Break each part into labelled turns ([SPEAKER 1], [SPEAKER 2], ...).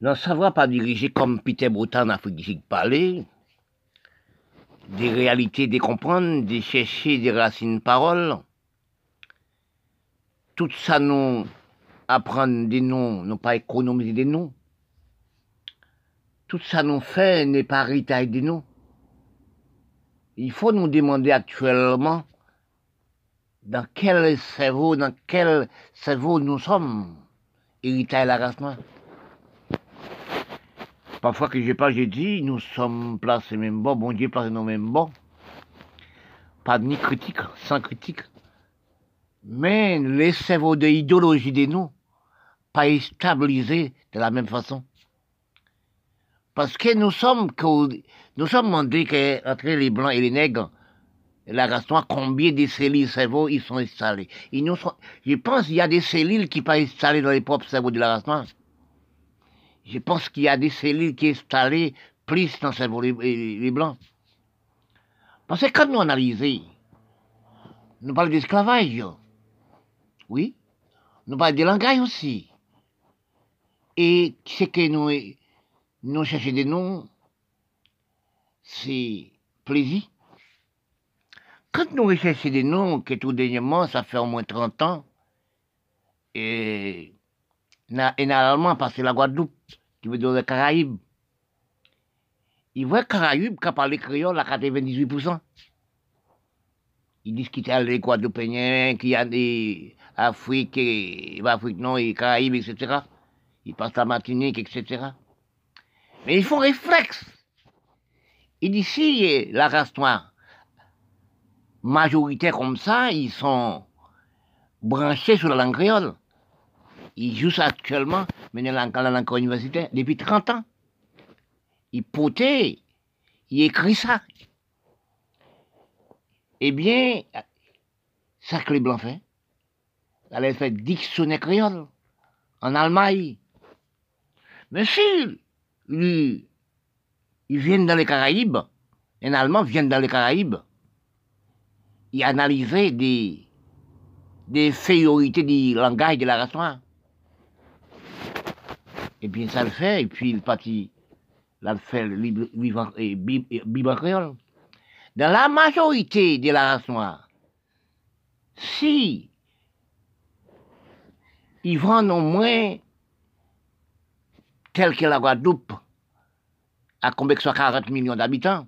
[SPEAKER 1] Non, savoir pas diriger comme Peter Afrique du Sud parler, des réalités, des comprendre, de chercher des racines paroles. Tout ça nous apprendre des noms, nous pas économiser des noms. Tout ça nous fait n'est pas héritage des noms. Il faut nous demander actuellement dans quel cerveau, dans quel cerveau nous sommes, héritage la. Parfois que j'ai pas, j'ai dit, nous sommes placés même bon, bon Dieu placé nous même bon. Pas ni critique, sans critique. Mais les cerveaux de l'idéologie de nous, pas stabilisés de la même façon. Parce que nous sommes, nous sommes demandés qu'entre les blancs et les nègres, la race noire, combien de cellules cerveaux ils sont installés. nous je pense qu'il y a des cellules qui sont pas installées dans les propres cerveaux de la race noire je pense qu'il y a des cellules qui sont installées plus dans le cerveau les, blancs. Parce que quand nous analysons, nous parlons d'esclavage, oui, nous parlons de langage aussi. Et ce que nous, nous cherchons des noms, c'est plaisir. Quand nous recherchons des noms, que tout dernièrement, ça fait au moins 30 ans, et généralement parce que la Guadeloupe, qui veut dire les Caraïbes, ils voient Caraïbes qui parlent créole à 98%. Ils disent qu'il y a les Guadeloupéens, qu'il y a des Afrique, et, Afrique non, et Caraïbes, etc. Ils passent la Martinique, etc. Mais ils font réflexe. Et d'ici, la race noire, majoritaire comme ça, ils sont branchés sur la langue créole. Il joue ça actuellement, mais la langue universitaire, depuis 30 ans. Il potait, il écrit ça. Eh bien, ça que les Blancs font. Elle fait dictionnaire créole en Allemagne. Mais si ils viennent dans les Caraïbes, un Allemand vient dans les Caraïbes, il analysait des, des féorités du langage de la race noire. Et bien ça le fait, et puis il partit, là le fait vivant et créole. Dans la majorité de la race noire, si ils vendent au moins, tel que la Guadeloupe, à combien que soit 40 millions d'habitants,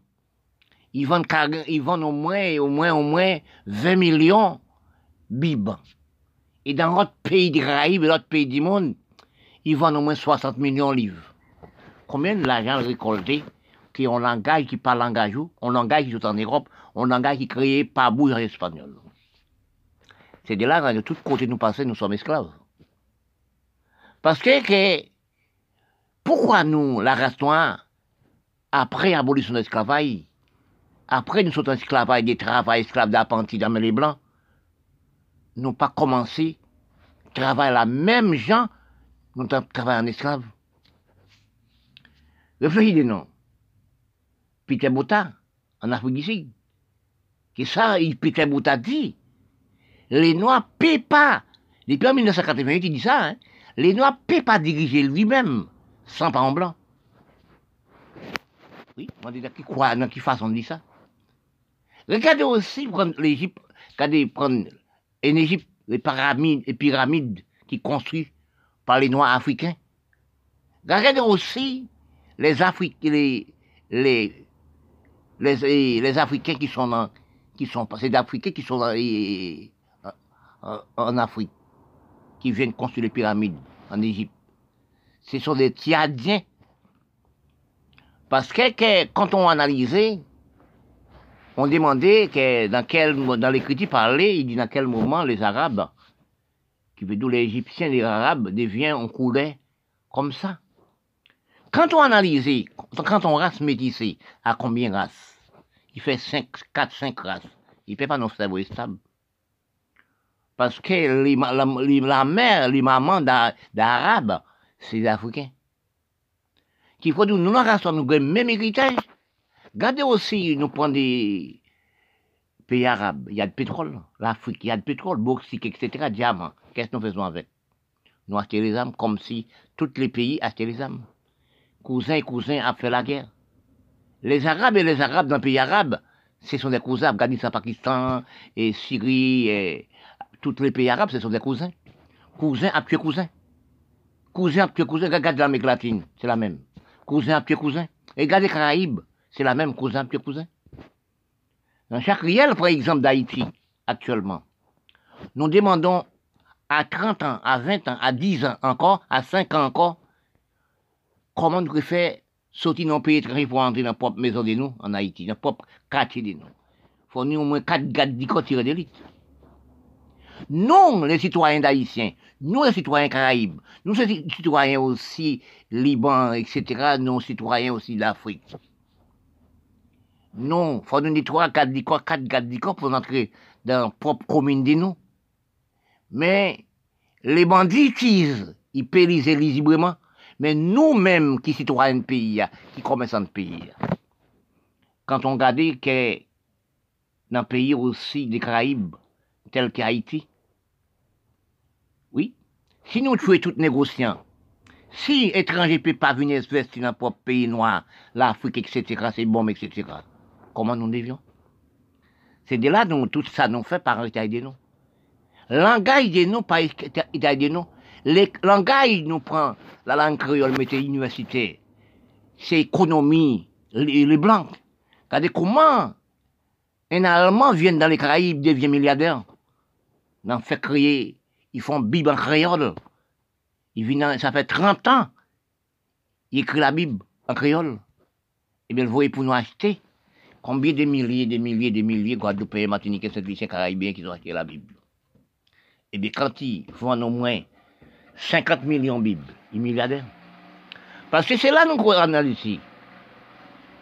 [SPEAKER 1] ils vendent, ils vendent au moins, au moins, au moins 20 millions bibes. Et dans notre pays des Caraïbes et l'autre pays du monde, ils vendent au moins 60 millions de livres. Combien d'argent récolté qui un langage qui parle langage, un langage qui est en Europe, un langage qui créé par bouche espagnol. C'est de là que de tous côtés nous passons, nous sommes esclaves. Parce que, pourquoi nous, la race noire, après l'abolition de l'esclavage, après nous sommes esclavage des travail esclaves d'apprentis dans les blancs, n'ont pas commencé à travailler la même gens nous travaillons en esclave. Réfléchissez non. Peter Bouta, en Afrique du Sud. C'est ça, Peter Bouta dit. Les Noirs ne paient pas. Depuis en 1988, il dit ça. Hein, les Noirs ne paient pas diriger lui-même sans pas en blanc. Oui, on dit qui croit, dans qui façon on dit ça. Regardez aussi prendre l'Égypte, regardez prendre en Égypte les pyramides, les pyramides qui construisent par les Noirs africains. Regardez aussi les, Africains, les, les, Africains qui sont dans, qui sont, c'est d'Africains qui sont en Afrique, qui viennent construire les pyramides en Égypte. Ce sont des Tchadiens. Parce que, quand on analysait, on demandait dans quel, dans l'écriture parlé, il dit dans quel moment les Arabes qui veut dire les Égyptiens, les Arabes, deviennent, on coulait comme ça. Quand on analyse, quand on race métissée, à combien races? Il fait 5, 4, 5 races. Il ne fait pas nos cerveaux stable. Parce que les, la, mère, les mamans d'Arabes, c'est les Africains. Qu'il faut dire, nous, nous, race, nous avons le même héritage. Regardez aussi, nous prenons des pays arabes, il y a de pétrole. L'Afrique, il y a de pétrole, bauxite, etc., diamants. Qu'est-ce que nous faisons avec? Nous achetons les âmes comme si tous les pays achetaient les âmes. cousins et cousins a fait la guerre. Les Arabes et les Arabes dans le pays arabe, ce sont des cousins. Afghanistan, Pakistan, et Syrie, et tous les pays arabes, ce sont des cousins. Cousin a tué cousin. Cousin a tué cousin. Regarde l'Amérique latine, c'est la même. Cousin a tué cousin. Et regarde les Caraïbes, c'est la même. Cousin a tué cousin. Dans chaque riel, par exemple, d'Haïti, actuellement, nous demandons à 30 ans, à 20 ans, à 10 ans encore, à 5 ans encore, comment nous faire sortir le pays étranger pour entrer dans la propre maison de nous, en Haïti, dans le propre quartier de nous. Il faut nous au moins 4 gars qui tirent d'élite. Nous, les citoyens d'Haïtiens, nous, les citoyens caraïbes, nous, les citoyens aussi Liban, etc., nous, citoyens aussi d'Afrique. Non, faut nous dire 3, 4 4 4 pour entrer dans la propre commune de nous. Mais les bandits utilisent, ils périsent librement. Mais nous-mêmes, qui citoyens de pays, qui commerçants de pays, quand on regarde que dans pays aussi des Caraïbes, tel qu'Haïti, oui, si nous tuons tous négociants, si étrangers ne peuvent pas venir investir dans propre pays noir, l'Afrique, etc., c'est bon, etc., comment nous devions? C'est de là dont tout ça nous fait par l'État de nous. Langage de nous, par de nous, le langage nous prend la langue créole, mettez université, c'est économie, les, blancs. Regardez comment un Allemand vient dans les Caraïbes, devient milliardaire. Fait créer, ils font Bible en créole. Ça fait 30 ans, il écrit la Bible en créole. Et eh bien, le voyez pour nous acheter. Combien de milliers, de milliers, de milliers, Guadeloupe, Martinique et Saint-Lucien, Caraïbiens qui ont acheté la Bible? Eh bien, quand ils font au moins 50 millions de Bibles. Il milliardaire. Parce que c'est là nous croyons ici.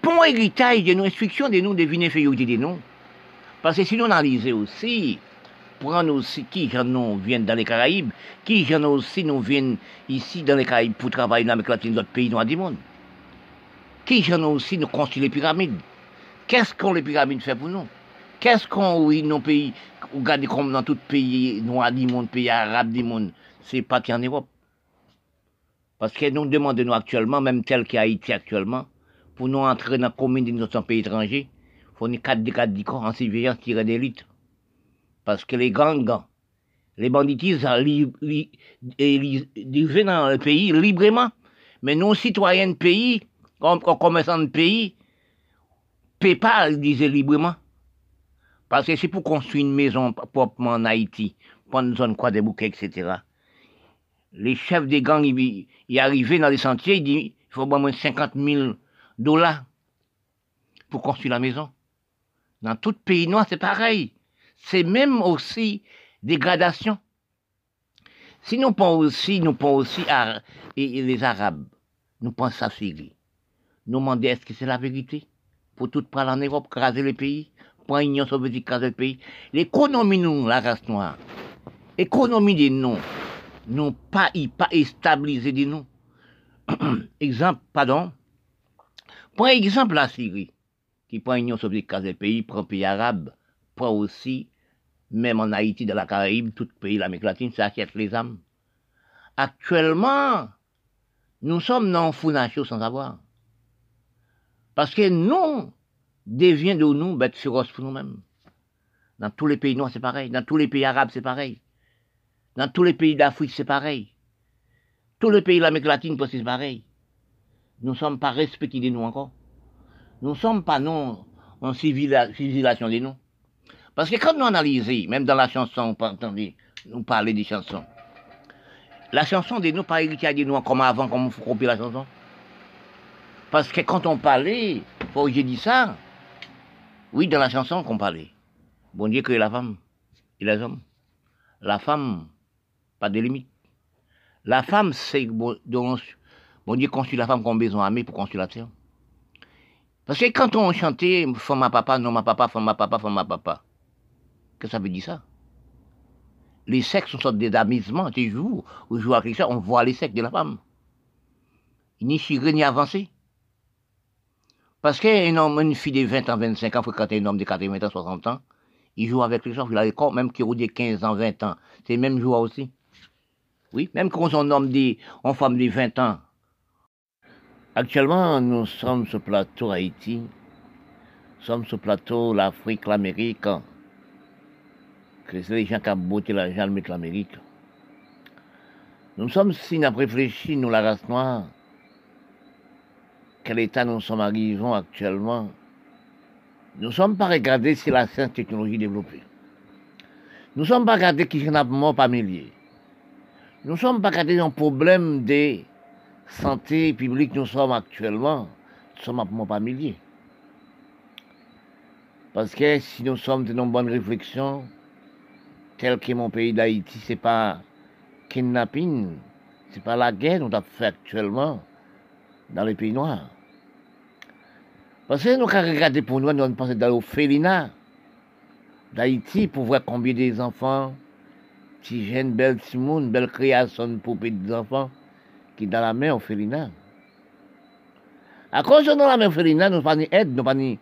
[SPEAKER 1] Pour héritage de nos instructions de nous, deviner infériorité de nous. Parce que si nous analysons aussi, prendre aussi qui nous viennent dans les Caraïbes, qui aussi nous viennent ici dans les Caraïbes pour travailler dans l'Amérique latine, d'autres pays noirs du monde. Qui aussi nous construit les pyramides? Qu'est-ce qu'on les pyramides fait pour nous? Qu'est-ce qu'on, oui, nos pays, regardez comme dans tout pays noirs du monde, pays arabes du monde, c'est pas en Europe. Parce que nous demandons actuellement, même tel qu'Haïti actuellement, pour nous entrer dans la commune de notre pays étranger, il faut nous quatre quatre en surveillance tirer d'élite. Parce que les gangs, les banditistes arrivent dans le pays librement. Mais nos citoyens de pays, comme commerçants de pays, ne pas disent librement. Parce que c'est pour construire une maison proprement en Haïti, prendre une zone quoi des bouquets, etc les chefs des gangs, ils, arrivaient dans les sentiers, ils disent, il faut au moins 50 000 dollars pour construire la maison. Dans tout pays noir, c'est pareil. C'est même aussi dégradation. Si nous pensons aussi, nous pensons aussi à les Arabes, nous pensons à Syrie. Nous demandons est-ce que c'est la vérité? Pour tout prendre en Europe, craser le pays, pour l'Union soviétique, craser le pays. L'économie, nous, la race noire, l'économie des noms, n'ont pas, pas stabilisé de nous. exemple, pardon. Pour exemple, la Syrie, qui prend l'Union soviétique le pays, prend le pays arabe, prend aussi, même en Haïti, dans la Caraïbe, tout pays, l'Amérique latine, ça achète les âmes. Actuellement, nous sommes dans Founachio sans savoir. Parce que nous, devient de nous bêtes féroces pour nous-mêmes. Dans tous les pays noirs, c'est pareil. Dans tous les pays arabes, c'est pareil. Dans tous les pays d'Afrique, c'est pareil. Tous les pays de l'Amérique latine, c'est pareil. Nous ne sommes pas respectés de nous encore. Nous ne sommes pas, non, en civilisation de nous. Parce que quand nous analysons, même dans la chanson, nous parler des chansons, la chanson de nous, pas héritier de nous comme avant, comme on la chanson. Parce que quand on parlait, faut que j'ai dit ça, oui, dans la chanson qu'on parlait. Bon Dieu que la femme et les hommes. La femme, pas de limite. La femme, c'est bon, bon Dieu construit la femme comme besoin armé pour construire la terre. Parce que quand on chantait femme ma papa, non ma papa, femme ma papa, femme ma papa, que ça veut dire ça? Les sexes sont des amusements, tu joues, ou joues avec ça, on voit les sexes de la femme. Ni chiré ni avancé. Parce qu'un homme, une fille de 20 ans, 25 ans, fréquente un homme de 80 ans, 60 ans, il joue avec les gens, il a corps, même qui ont des 15 ans, 20 ans. C'est le même joueur aussi. Oui, même quand on homme dit, on femme de 20 ans, Actuellement, nous sommes sur le plateau Haïti, nous sommes sur le plateau l'Afrique, l'Amérique, que c'est les gens qui ont botté l'argent de l'Amérique. Nous sommes, si nous réfléchi, nous, la race noire, quel état nous sommes arrivés actuellement, nous ne sommes pas regardés si la science technologie développée. Nous ne sommes pas regardés qui sont mort par milliers. Nous ne sommes pas regardés un problème de santé publique nous sommes actuellement. Nous sommes mort par milliers. Parce que si nous sommes dans une bonne réflexion, tel que mon pays d'Haïti, ce n'est pas kidnapping, ce n'est pas la guerre nous avons fait actuellement dans les pays noirs. Parce que nous avons regardé pour nous, nous avons pensé dans l'Ophélinat d'Haïti pour voir combien des enfants, petits jeunes, belles petits belles créations pour petits enfants qui dans la mer orphelinat. À cause de la mer orphelinat, nous pas aide, nous pas les,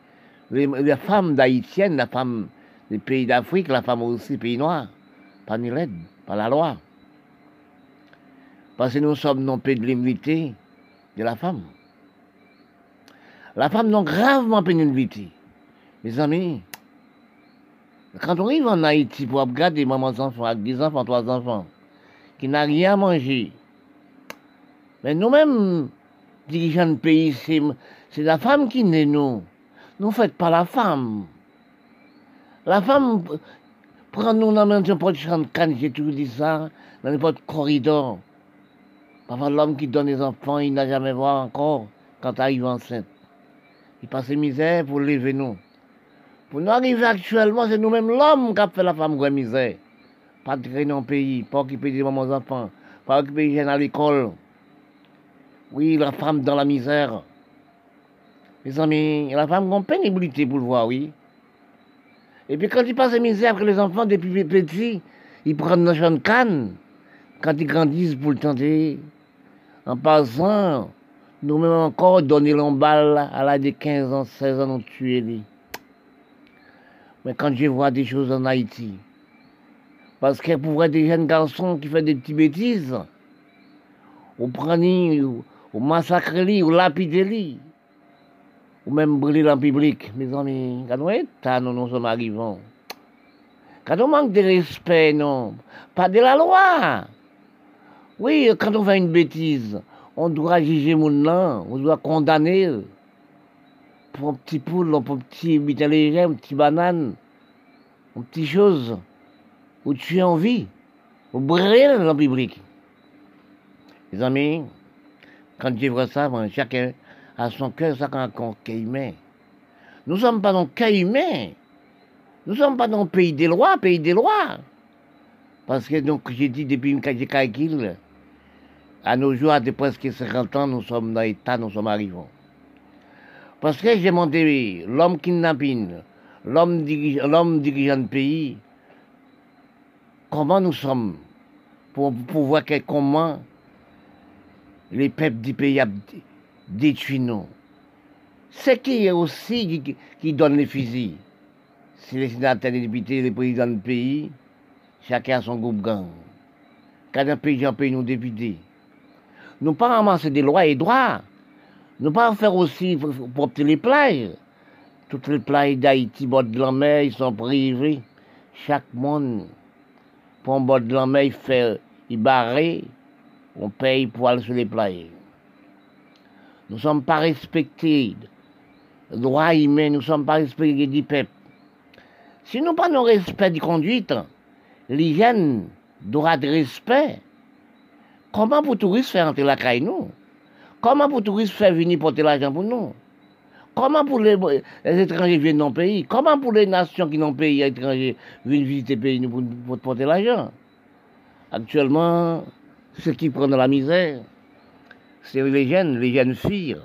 [SPEAKER 1] les femmes d'haïtiennes, les femmes des pays d'Afrique, la femme aussi pays noirs, pas ni l'aide, pas la loi. Parce que nous sommes non pays de l'humilité de la femme. La femme non gravement pénibilité. Mes amis, quand on arrive en Haïti pour regarder maman enfants, avec des enfants, trois enfants, qui n'ont rien à manger, mais nous-mêmes, dirigeants de pays, c'est la femme qui naît nous. Nous ne faites pas la femme. La femme, prend nous dans n'importe quel j'ai toujours dit ça, dans n'importe corridor. Parfois, l'homme qui donne des enfants, il n'a jamais vu encore quand arrive enceinte. Il passe misère pour lever nous. Pour nous arriver actuellement, c'est nous-mêmes l'homme qui a fait la femme grande misère. Pas de créer dans pays, pas occuper des mamans enfants, pas occuper des jeunes à l'école. Oui, la femme dans la misère. Mes amis, la femme a une pénibilité pour le voir, oui. Et puis quand il passe misère que les enfants, depuis petits, ils prennent dans de canne. Quand ils grandissent pour le tenter, en passant, nous-mêmes encore donner l'emballe à l'âge de 15 ans, 16 ans, nous tuer. Mais quand je vois des choses en Haïti, parce que pour voir des jeunes garçons qui font des petites bêtises, ou prendre, ou massacrer, ou lapider, ou même brûler en public, mes amis, quand nous nous sommes arrivés. Quand on manque de respect, non, pas de la loi. Oui, quand on fait une bêtise, on doit juger nom, on doit condamner pour un petit poule, pour un petit léger, un petit banane, une petite chose, où tu as envie, ou brûler dans le public. Les amis, quand je vois ça, chacun a son cœur, ça cœur humain. Nous ne sommes pas dans humain. Nous ne sommes pas dans le pays des lois, pays des lois. Parce que donc j'ai dit depuis que j'ai calculé, à nos jours, à presque 50 ans, nous sommes dans l'état, nous sommes arrivés. Parce que j'ai demandé l'homme kidnapping, l'homme dirigeant, l'homme dirigeant de pays, comment nous sommes, pour, voir comment les peuples du pays détruit nous? C'est qui est aussi qui, donne les fusils? C'est les sénateurs, les députés, les présidents du pays, chacun a son groupe gang. Quand un pays, un pays, nous députés. Nous pas ramasser des lois et droits. Nous pas faire aussi pour obtenir les plages. Toutes les plages d'Haïti, bord de la mer, ils sont privés. Chaque monde, pour un bord de la mer, il fait, il barré, on paye pour aller sur les plages. Nous ne sommes pas respectés. Droit humain, nous ne sommes pas respectés du peuple. Si nous pas nos respect de conduite, l'hygiène, droit de respect, comment pour touristes faire entrer la caille nous? Comment pour les touristes faire venir porter l'argent pour nous? Comment pour les, étrangers viennent dans le pays? Comment pour les nations qui n'ont pays étrangers viennent visiter le pays pour, pour porter l'argent? Actuellement, ceux qui prennent la misère, c'est les jeunes, les jeunes filles.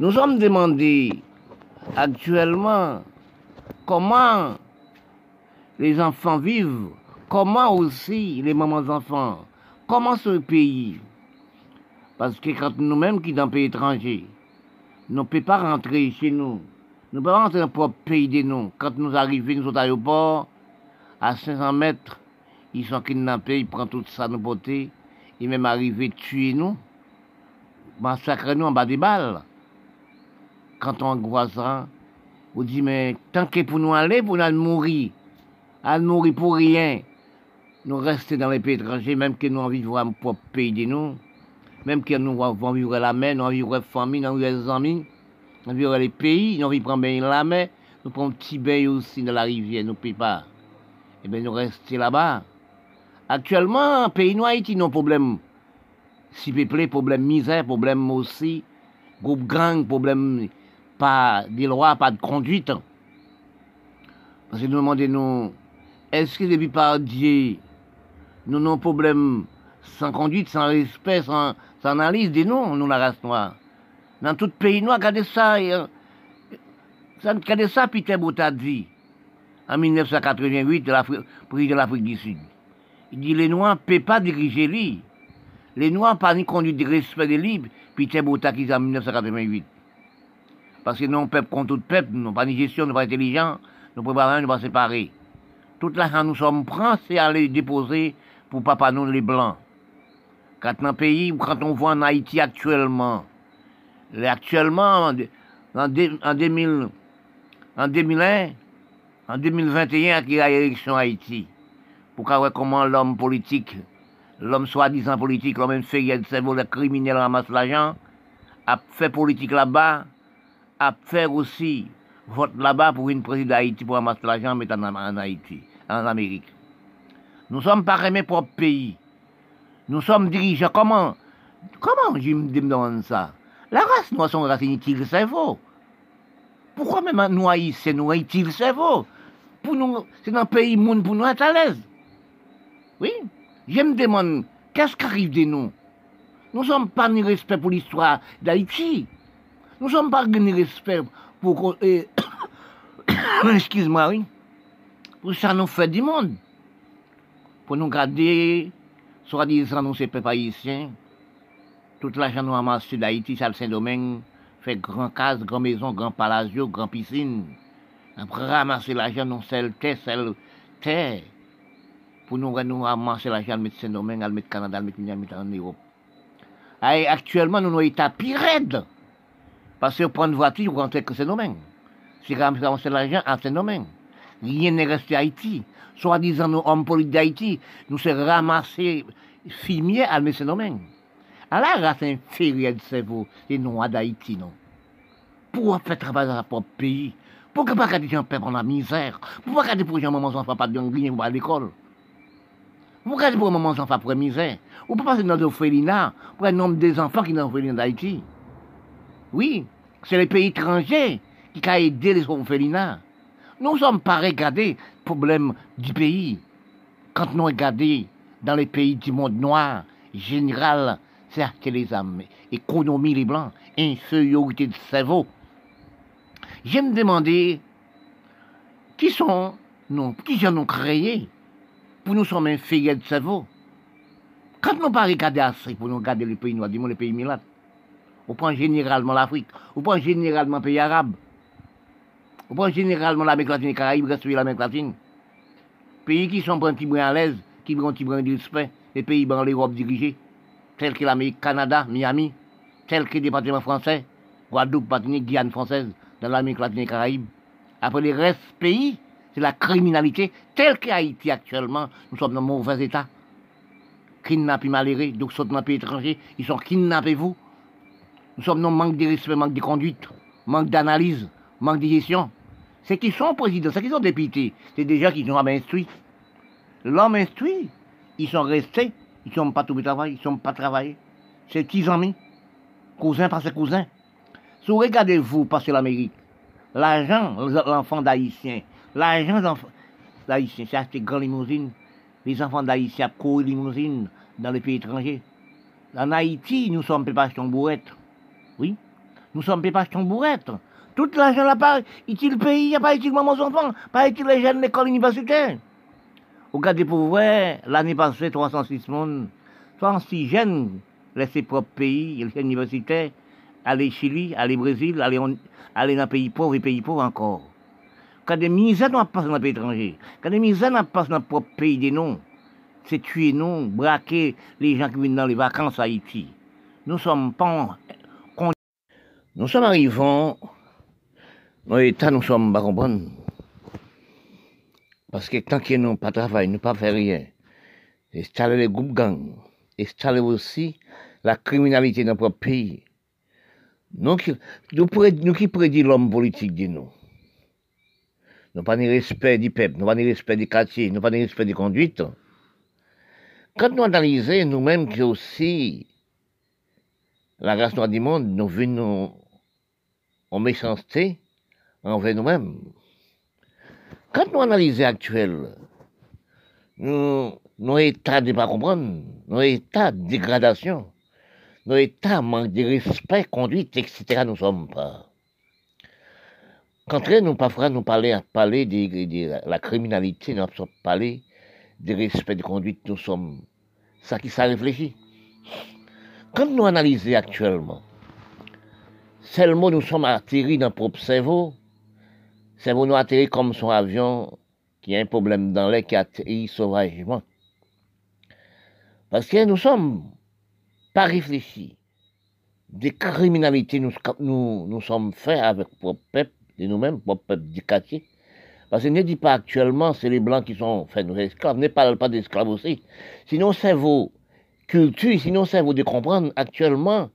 [SPEAKER 1] Nous sommes demandés actuellement comment les enfants vivent, comment aussi les mamans enfants, comment ce pays? Parce que quand nous-mêmes qui dans un pays étranger, nous ne pouvons pas rentrer chez nous. Nous ne pouvons pas rentrer dans notre pays de nous. Quand nous arrivons nous, au aéroport, à 500 mètres, ils sont kidnappés, ils prennent tout ça, nous beautés, ils même arrivés tuer nous. massacrer nous en bas des balles. Quand on voit ça, on dit, mais tant que pour nous aller, pour nous mourir, à mourir pour rien, nous rester dans les pays étrangers, même que nous de voir un propre pays de nous, même que nous avons vivre la mer, nous vivre la famille, nous vivre les amis, nous vivre les pays, nous vivre prendre la mer, nous prenons un petit bain aussi dans la rivière, nous ne payons pas. Eh bien, nous restons là-bas. Actuellement, pays noir Haïti, nos problèmes. Si peuplé, problème misère, problème aussi, groupe gang, problème pas de loi, pas de conduite. Parce que nous demandons, est-ce que depuis par Dieu, nous avons problème sans conduite, sans respect, sans, analyse de nous, nous la race noire. Dans tout pays noir, regardez ça, regardez ça, Peter Bouta dit, en 1988, président de l'Afrique du Sud. Il dit, les Noirs ne peuvent pas diriger lui. Les Noirs pas ni conduite de respect des libres, Peter Bouta qui en 1988. Parce que nous, peuple contre tout peuple, nous pas ni gestion, nous pas intelligents, nous ne pouvons pas nous pas séparer. Toute l'argent nous sommes prêts, c'est aller déposer pour papa nous les blancs. Quand dans pays, quand on voit en Haïti actuellement, actuellement, en, 2000, en 2001, en 2021, il y a l'élection Haïti. Pour voir comment l'homme politique, l'homme soi-disant politique, l'homme inférieur de cerveau, le criminel ramasse l'argent, a fait politique là-bas, a fait aussi vote là-bas pour une présidente d'Haïti pour ramasser l'argent, mais en Haïti, en Amérique. Nous sommes pas mes propres pays. Nous sommes dirigeants. Comment Comment je me demande ça? La race noire, son race inutile le cerveau. Pourquoi même nous haïssons, nous le cerveau Pour nous, c'est le pays monde pour nous être à l'aise. Oui? Je me demande, qu'est-ce qui arrive de nous? Nous ne sommes pas ni respect pour l'histoire d'Haïti. Nous ne sommes pas ni respect pour... Excuse-moi, oui. Pour ça nous fait du monde pour nous garder, soi-disant, nous, ces peuples haïtiens, toute l'argent nous amassé d'Haïti, ça le Saint-Domingue, fait grand case, grand maison, grand palazzo, grand piscine. Après ramasser l'argent, nous, celle terre, celle terre, pour nous, nous ramasser l'argent, mettre Saint-Domingue, à mettre Canada, à mettre mettre en Europe. Et actuellement, nous, nous, état pire Parce que prendre voiture, vous rentrez que Saint-Domingue. Si ramasser l'argent à Saint-Domingue. Rien n'est resté à Haïti soi-disant nos hommes politiques d'Haïti, nous sommes ramassés, filmiers à M. Domaine. À la race inférieure de cerveau, les Noirs d'Haïti, non. Pour faire travailler dans propre pays? Pour que pas des gens perdent la misère? Pour pas des gens mamans enfants pas de rien à l'école? Pour que des mamans enfants pour la misère? Ou pas passer dans l'orphelinat pour un nombre des enfants qui sont dans l'orphelinat d'Haïti? Oui, c'est les pays étrangers qui ont aidé les orphelinats. Nous ne sommes pas regardés problème du pays. Quand nous regardons dans les pays du monde noir, général, c'est les âmes, économie les blancs, infériorité de cerveau. Je me demandais, qui sont nous, qui en ont créé pour nous sommes inférieurs de cerveau? Quand nous pas regarder assez pour nous regarder les pays noirs, dis-moi les pays milates, on prend généralement l'Afrique, on prend généralement les pays arabes, on prend généralement l'Amérique latine et les Caraïbes, l'Amérique latine. Pays qui sont un à l'aise, qui ont un petit de respect, les pays dans l'Europe dirigés, tels que l'Amérique, Canada, Miami, tels que le département français, Guadeloupe, Martinique, Guyane française, dans l'Amérique latine et Caraïbes. Après les restes pays, c'est la criminalité, telle qu'Haïti actuellement, nous sommes dans un mauvais état. Kidnappés malheureux, donc sont dans un pays étranger, ils sont kidnappés vous. Nous sommes dans manque de respect, manque de conduite, manque d'analyse, manque de gestion. C'est qu'ils sont présidents, c'est qu'ils sont députés. C'est déjà qu'ils sont instruits. L'homme instruit, ils sont restés, ils ne sont pas tout travail, ils ne sont pas travaillés. C'est petits amis, cousins par ses cousins. Si vous regardez vous passer l'Amérique, l'argent, l'enfant d'Haïtien, l'argent d'Haïtien, c'est acheter grand limousine. Les enfants d'Haïtien courent limousine dans les pays étrangers. En Haïti, nous sommes pas bourrette. Oui, nous sommes pas bourrette. Tout l'argent là-bas, il le pays, pas utile maman enfants, pas utile les jeunes l'école universitaire. Regardez pour voir, l'année passée, 306 personnes, 36 jeunes laissés propre pays, les universitaires, aller Chili, aller Brésil, aller, aller dans les pays pauvres et pays pauvres encore. Quand des misères n'ont pas dans le pays étranger, quand des misères n'ont pas dans notre propre pays des noms, c'est tuer nous, braquer les gens qui viennent dans les vacances à Haïti. Nous sommes pas Nous sommes arrivés dans l'état, nous sommes pas. Parce que tant qu'ils n'ont pas travaillé, nous pas fait rien, installer les groupes gangs, installer aussi la criminalité dans notre pays. Nous qui, nous, qui prédit l'homme politique de nous. Nous pas de respect du peuple, nous pas de respect du quartier, nous pas de respect des conduites. Quand nous analysons nous-mêmes qui aussi la race noire du monde, nous venons en méchanceté envers nous-mêmes. Quand nous analysons actuel, nous, nos états de pas comprendre, nos états de dégradation, nos états manque de respect, conduite, etc., nous sommes pas. Quand nous parfois nous parler, parler de, la criminalité, nous sommes parler de respect de conduite, nous sommes ça qui ça réfléchit. Quand nous analysons actuellement, seulement nous sommes atterris dans notre propre cerveau, cerveau nous atterri comme son avion qui a un problème dans l'air qui atterrit sauvagement. Parce que nous sommes pas réfléchis. Des criminalités nous, nous, nous sommes faits avec propre peuple, de nous-mêmes, propre peuple du quartier. Parce que ne dit pas actuellement, c'est les Blancs qui sont faits nos esclaves. Ne parle pas d'esclaves aussi. Sinon, c'est vos cultures, sinon, c'est vous de comprendre. Actuellement,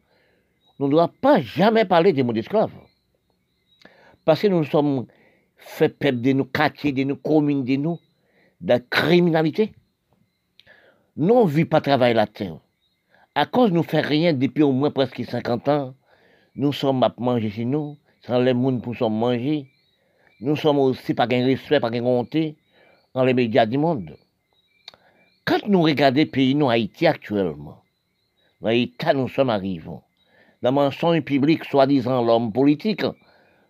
[SPEAKER 1] on ne doit pas jamais parler des mots d'esclaves. Parce que nous sommes faits peuple de nos quartiers, de nos communes, de nous, de la criminalité. Nous, ne vit pas la terre. À cause de nous faire rien depuis au moins presque 50 ans, nous sommes à manger chez nous, sans les monde pour nous manger. Nous sommes aussi pas un respect, pas un honte dans les médias du monde. Quand nous regardons le pays, nous, Haïti actuellement, dans l'état nous sommes arrivés, dans le mensonge public, soi-disant l'homme politique,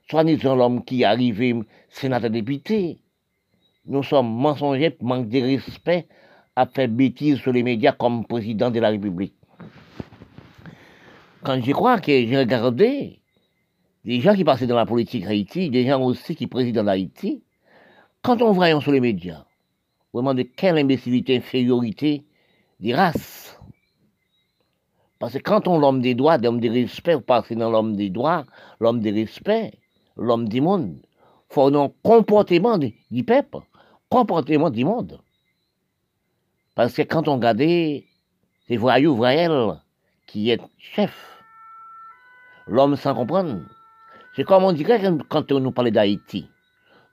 [SPEAKER 1] soi-disant l'homme qui est arrivé sénateur député, nous sommes mensongers, manque de respect, à faire bêtises sur les médias comme président de la République. Quand je crois que j'ai regardé des gens qui passaient dans la politique Haïti, des gens aussi qui président d'Haïti, quand on voit sur les médias, vraiment de quelle imbécilité, infériorité des races. Parce que quand on l'homme des droits, l'homme des respect, vous passez dans l'homme des droits, l'homme des respect, l'homme du monde, un comportement du peuple, comportement du monde. Parce que quand on regarde, c'est voyou, voyelles qui est chef. L'homme sans comprendre. C'est comme on dirait quand on nous parle d'Haïti.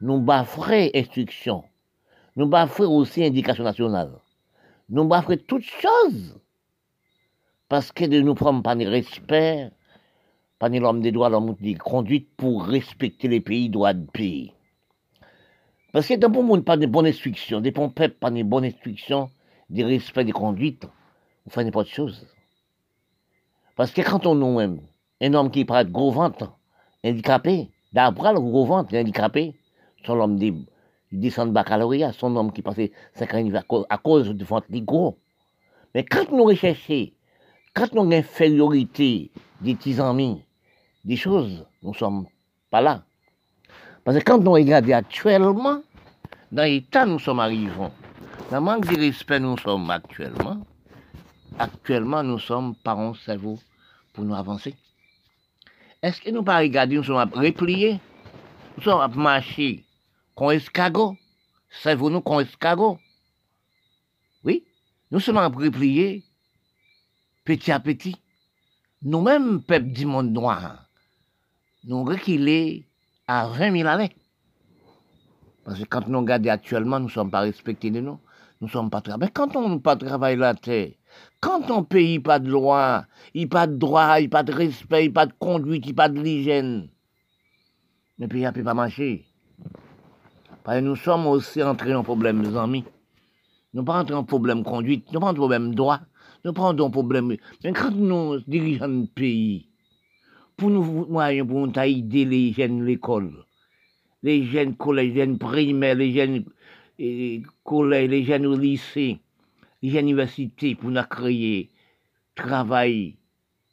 [SPEAKER 1] Nous bafferons instruction. Nous bafferons aussi indication nationale. Nous bafferons toutes choses. Parce que nous prendre pas de respect, pas de l'homme des droits, l'homme de conduite pour respecter les pays, droits de pays. Parce que dans le monde, pas de bonne instruction, des bons peuples, pas de bonne instruction, de respect des conduites, on fait n'importe chose. Parce que quand on nous même, un homme qui parle de gros ventre, handicapé, d'après le gros ventre, handicapé, son homme des descend de baccalauréat, son homme qui passait 5 ans à cause du ventre gros. Mais quand nous recherchons, quand nous avons infériorité des petits amis, des choses, nous ne sommes pas là. Parce que quand nous regardons actuellement, dans l'état nous sommes arrivés, dans le manque de respect nous sommes actuellement, actuellement nous sommes par un cerveau pour nous avancer. Est-ce que nous pas regarder, nous sommes à replier, nous sommes à marcher comme escargot, savons-nous comme escargot Oui, nous sommes à replier petit à petit. Nous-mêmes, peuple du monde noir, nous reculons à 20 000 années. Parce que quand nous regardons actuellement, nous ne sommes pas respectés de nous. Nous ne sommes pas travaillés. Quand on ne pas travailler la terre, quand on paye pas de loi, il n'y a pas de droit, il n'y a pas de respect, il n'y a pas de conduite, il n'y a pas de l'hygiène, le pays ne peut pas marcher. Parce que nous sommes aussi entrés en problème, mes amis. Nous pas entrés en problème conduite, nous pas en problème droit, nous pas en problème. Mais quand nous dirigeons le pays, pour nous moyens, pour nous aider les jeunes de l'école, les jeunes collèges, les jeunes primaires, les jeunes collèges, les jeunes au lycée, les universités pour nous créer travail,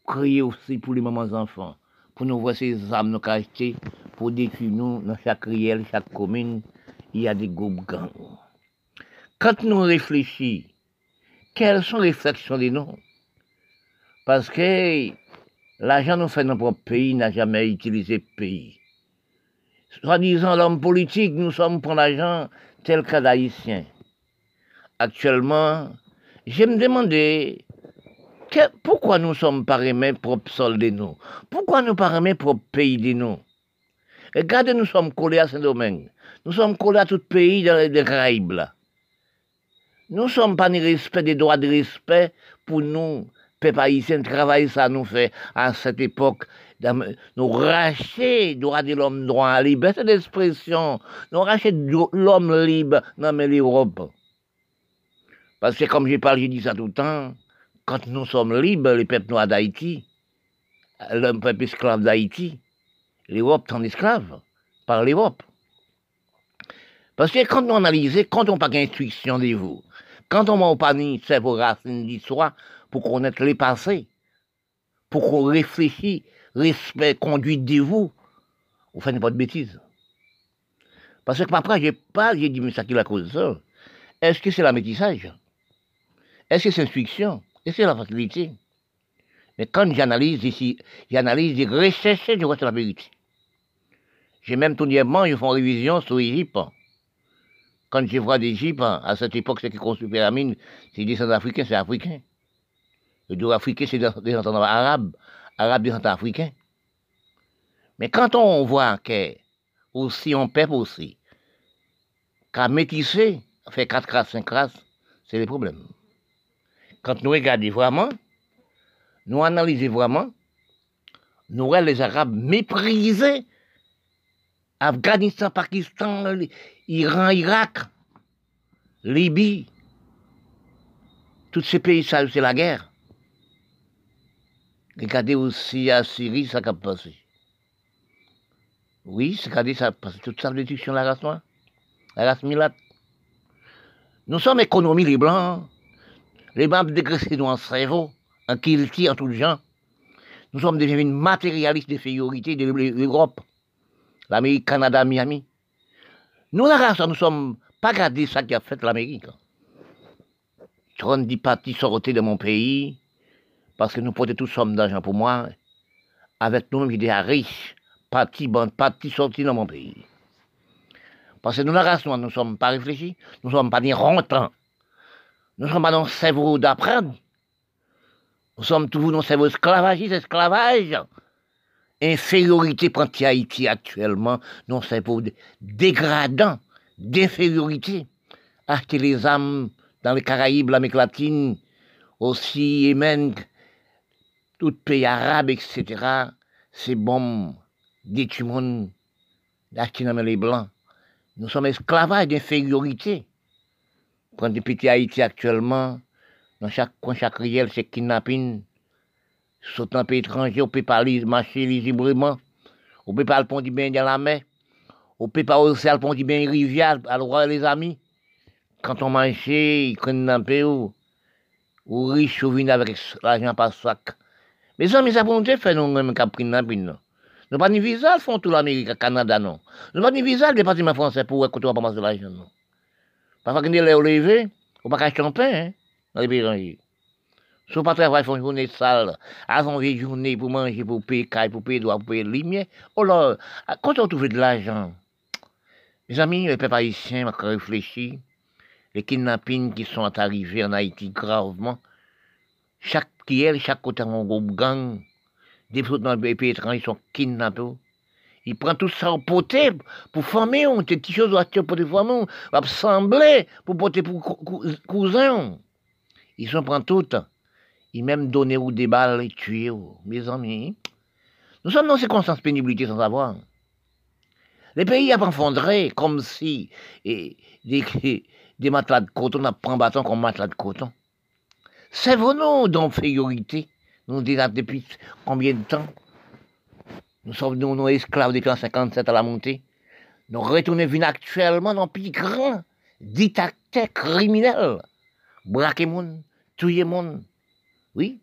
[SPEAKER 1] créer aussi pour les mamans enfants, pour nous voir ces âmes nous acheter, pour détruire nous dans chaque riel, chaque commune, il y a des groupes gangs. Quand nous réfléchissons, quelles sont les réflexions des noms? Parce que L'argent nous fait notre pays n'a jamais utilisé pays. Soi-disant l'homme politique, nous sommes pour l'argent tel qu'un haïtien. Actuellement, je me demandais pourquoi nous sommes pas remis propre sol de nous? Pourquoi nous pas remis propre pays de nous? Regardez, nous sommes collés à Saint-Domingue. Nous sommes collés à tout pays dans les Caraïbes. Nous ne sommes pas ni respect des droits de respect pour nous, peuple haïtien, travail ça nous fait à cette époque. Nous racher droit de l'homme droit à liberté d'expression. Nous racher l'homme libre dans l'Europe. Parce que comme je parle, je dis ça tout le temps, quand nous sommes libres, les peuples noirs d'Haïti, le peuple esclave d'Haïti, l'Europe est en esclave par l'Europe. Parce que quand on analyse, quand on n'a pas d'instruction de vous, quand on n'a pas ni vos racines d'histoire pour connaître les passés, pour qu'on réfléchisse, respect, conduite de vous, vous faites pas de bêtises. Parce que après, j'ai pas, j'ai dit, mais ça qui la cause ça. Est-ce que c'est la métissage? Est-ce que c'est l'instruction? Est-ce que c'est la facilité? Mais quand j'analyse ici, j'analyse, j'ai recherché, je vois la vérité. J'ai même tout dernièrement, ils font révision sur l'Égypte. Quand je vois l'Égypte, à cette époque, c'est qui construit la mine, c'est des africains, c'est africain. Le dos africain, c'est des arabes, arabes descendants africains. Mais quand on voit que, aussi, on peuple aussi, qu'à métisser, fait 4 classes, 5 classes, c'est les problèmes. Quand nous regardons vraiment, nous analysons vraiment, nous voyons les Arabes méprisés Afghanistan, Pakistan, Iran, Irak, Libye, tous ces pays, ça, c'est la guerre. Regardez aussi à Syrie, ça a passé. Oui, regardez ça, que toute ça, l'éducation de la race noire, la race milate. Nous sommes économies, les blancs. Les blancs dégraissés nous en cerveau, en kilti, en tout genre. Nous sommes devenus matérialistes de féorité de l'Europe l'Amérique, Canada, Miami. Nous, la race, nous sommes pas gardés ça qui a fait l'Amérique. 30 partis sortis de mon pays, parce que nous portons tous sommes d'argent pour moi, avec nous, qui des riches, partis, bon, partis sortis de mon pays. Parce que nous, la race, nous ne sommes pas réfléchis, nous ne sommes pas ni rentrants. Nous ne sommes pas dans le cerveau d'apprendre. Nous sommes toujours dans le cerveau esclavagiste, esclavage infériorité pour Haïti actuellement, non, c'est pour dégradant, d'infériorité. Acheter les âmes dans les Caraïbes, l'Amérique latine, aussi Yémen, tout pays arabe, etc., c'est bon, détruire monde, d'acheter dans les blancs. Nous sommes esclavages d'infériorité. Quand petit Haïti actuellement, dans chaque coin, chaque riel, c'est kidnapping, Sautant un pays étranger, on peut pas marcher librement. On peut pas le pont du bain dans la mer. On peut pas aussi le pont du bain rivière, alors les amis. Quand on prennent un peu ou, ou riche, ou viennent avec l'argent par sac. Mais ça, mais ça pour nous pris un peu, non. Nous pas ni visa, font tout l'Amérique, le Canada, non. Nous pas ni visa, le département français pour écouter pas de l'argent, non. Parfois, quand on est levé, on pas acheter un pain, hein, dans les pays si on pas travailler, une journée sale, avant une journée pour manger, pour payer caille, pour payer droit, pour payer lumière. Oh là, quand on trouve de l'argent, mes amis, les peuples haïtiens, ont réfléchi, les kidnappings qui sont arrivés en Haïti gravement, chaque qui chaque côté un groupe gang, des autres dans les pays étrangers sont kidnappés. Ils prennent tout ça en poté pour former, on des petites choses pour former, pour assembler, pour porter pour cousins. Ils sont prennent tout il même donné ou des balles et tué, mes amis. Nous sommes dans ces circonstances pénibilité sans savoir. Les pays effondré comme si des, des matelas de coton, on prend bâton comme matelas de coton. C'est nous d'infériorité. Nous disons depuis combien de temps? Nous sommes nous, nous esclaves depuis 57 à la montée. Nous retournons venus actuellement dans plus grand dictateur criminel. Braquer monde, tuer monde, oui?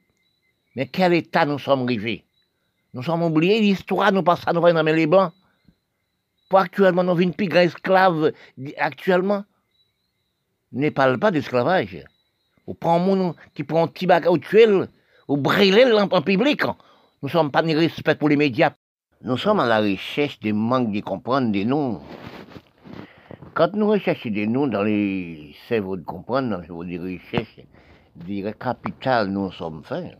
[SPEAKER 1] Mais quel état nous sommes arrivés Nous sommes oubliés l'histoire, nous passons nous dans les blancs. Pour actuellement, nous une plus grand esclave actuellement. Ne parle pas d'esclavage. Ou prend un monde qui prend un petit bac ou tuer ou brûler en public. Nous ne sommes pas ni respect pour les médias. Nous sommes à la recherche des manques de comprendre des noms. Quand nous recherchons des noms dans les cerveaux de comprendre, dans les cerveaux de recherche, des capitales, nous sommes faits.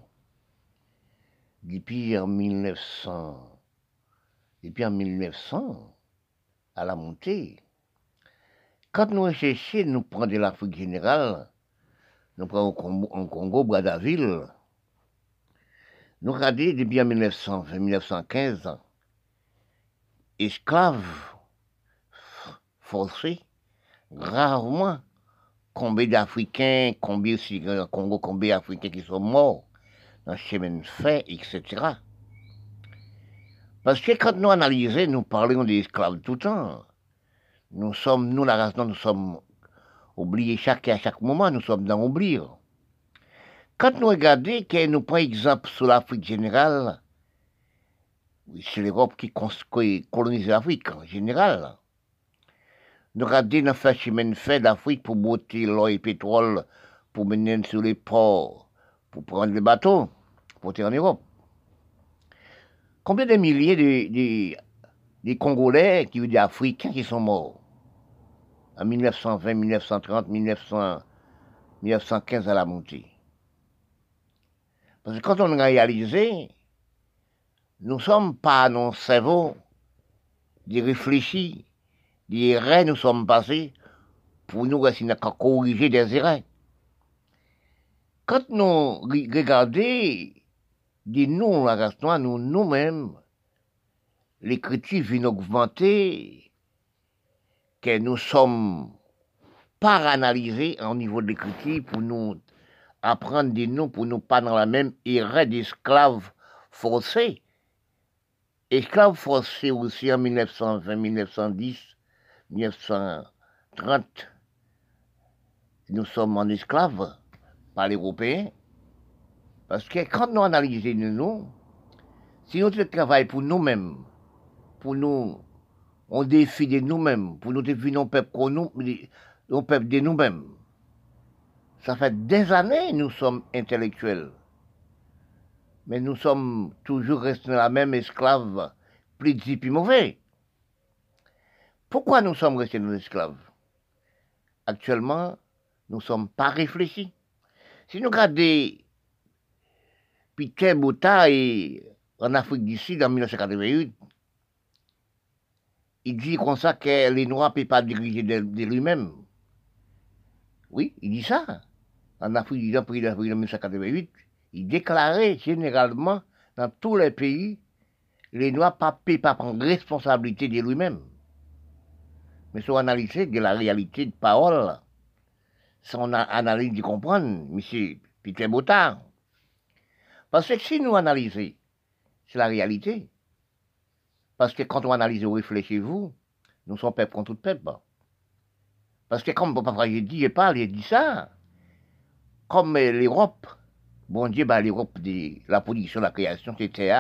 [SPEAKER 1] Depuis en 1900, depuis en 1900, à la montée, quand nous recherchons, nous prenons de l'Afrique générale, nous prenons en Congo, Brazzaville, nous regardons depuis en 1920, 1915, esclaves forcés, rarement combien d'Africains, combien en Congo, combien d'Africains qui sont morts dans chemin de fer, etc. Parce que quand nous analysons, nous parlons des esclaves tout le temps. Nous sommes, nous, la race, nous sommes oubliés chaque, à chaque moment, nous sommes dans l'oubli. Quand nous regardons, que nous prenons exemple sur l'Afrique générale, c'est l'Europe qui colonise l'Afrique en général. Nous regardons dans le chemin fer d'Afrique pour botter l'eau et le pétrole, pour mener sur les ports, pour prendre les bateaux, pour aller en Europe. Combien de milliers de, de, Congolais, qui veut dire Africains, qui sont morts? En 1920, 1930, 1915 à la montée Parce que quand on a réalisé, nous ne sommes pas nos cerveaux de réfléchir, des erreurs nous sommes passés pour nous corriger des erreurs. Quand nous regardons nous, la nous, nous-mêmes, l'écriture vient augmenter, que nous sommes par analysés au niveau de l'écriture pour nous apprendre des noms, pour nous pas dans la même erreur d'esclaves forcés. Esclaves forcés aussi en 1920, 1910, 1930. Nous sommes en esclaves par les Européens. Parce que quand nous analysons nous, si nous travaillons pour nous-mêmes, pour nous, on défie de nous-mêmes, pour nous défier nos peuples, de nous-mêmes. Ça fait des années nous sommes intellectuels. Mais nous sommes toujours restés la même esclave, plus mauvais. Pourquoi nous sommes restés nos esclaves? Actuellement, nous ne sommes pas réfléchis. Si nous regardons Peter Bota en Afrique du Sud en 1988, il dit comme ça que les Noirs ne peuvent pas diriger de, lui-même. Oui, il dit ça. En Afrique du Sud, en 1988, il déclarait généralement dans tous les pays, les Noirs ne peuvent pas prendre responsabilité de lui-même. Mais son analyse de la réalité de parole, son analyse de comprendre, M. Peter Botard, parce que si nous analysons, c'est la réalité. Parce que quand on analyse, réfléchissez-vous, nous sommes peuple contre tout peuple. Parce que comme papa j'ai dit, il parle, il dit ça. Comme l'Europe, bon Dieu, bah, l'Europe, la production, la création, c'était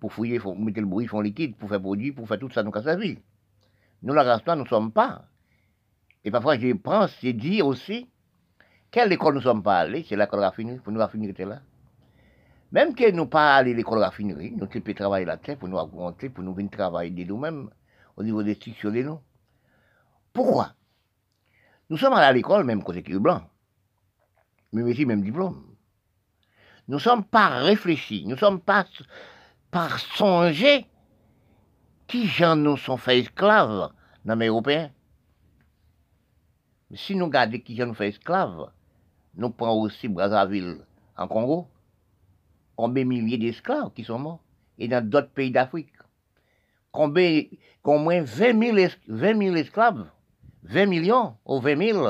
[SPEAKER 1] pour fouiller, pour mettre le bruit, font liquide, pour faire produit, pour faire tout ça, nous, à sa vie. Nous, la race nous ne sommes pas. Et parfois, je pense, j'ai dit aussi, quelle école nous sommes pas allés, c'est l'école raffinée, pour nous raffiner, là. Même que nous pas aller à l'école raffinerie, nous pouvons travailler la terre pour nous augmenter, pour nous venir travailler de nous-mêmes au niveau des structures de nous. Pourquoi? Nous sommes à l'école, même côté qui est blanc. Même ici, même diplôme. Nous ne sommes pas réfléchis, nous ne sommes pas par songer qui gens nous sont fait esclaves dans les Européens. Si nous regardons qui gens nous fait esclaves, nous prenons aussi Brazzaville en Congo, combien de milliers d'esclaves qui sont morts, et dans d'autres pays d'Afrique. Combien, combien 20 000, 20 esclaves, 20 millions ou 20 000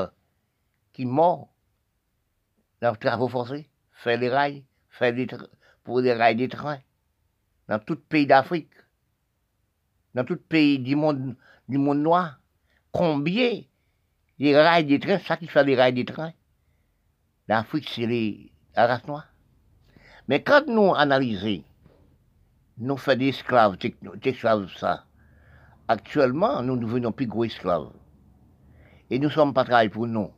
[SPEAKER 1] qui morts dans les travaux forcés, faire des rails, faire des, pour des rails des trains, dans tout pays d'Afrique, dans tout pays du monde, du monde noir. Combien des rails des trains, ça qui fait des rails des trains, l'Afrique, c'est les, la. Mais quand nous analysons, nous faisons des esclaves, des esclaves ça, actuellement, nous ne devenons plus gros esclaves. Et nous ne sommes pas travaillés pour nous.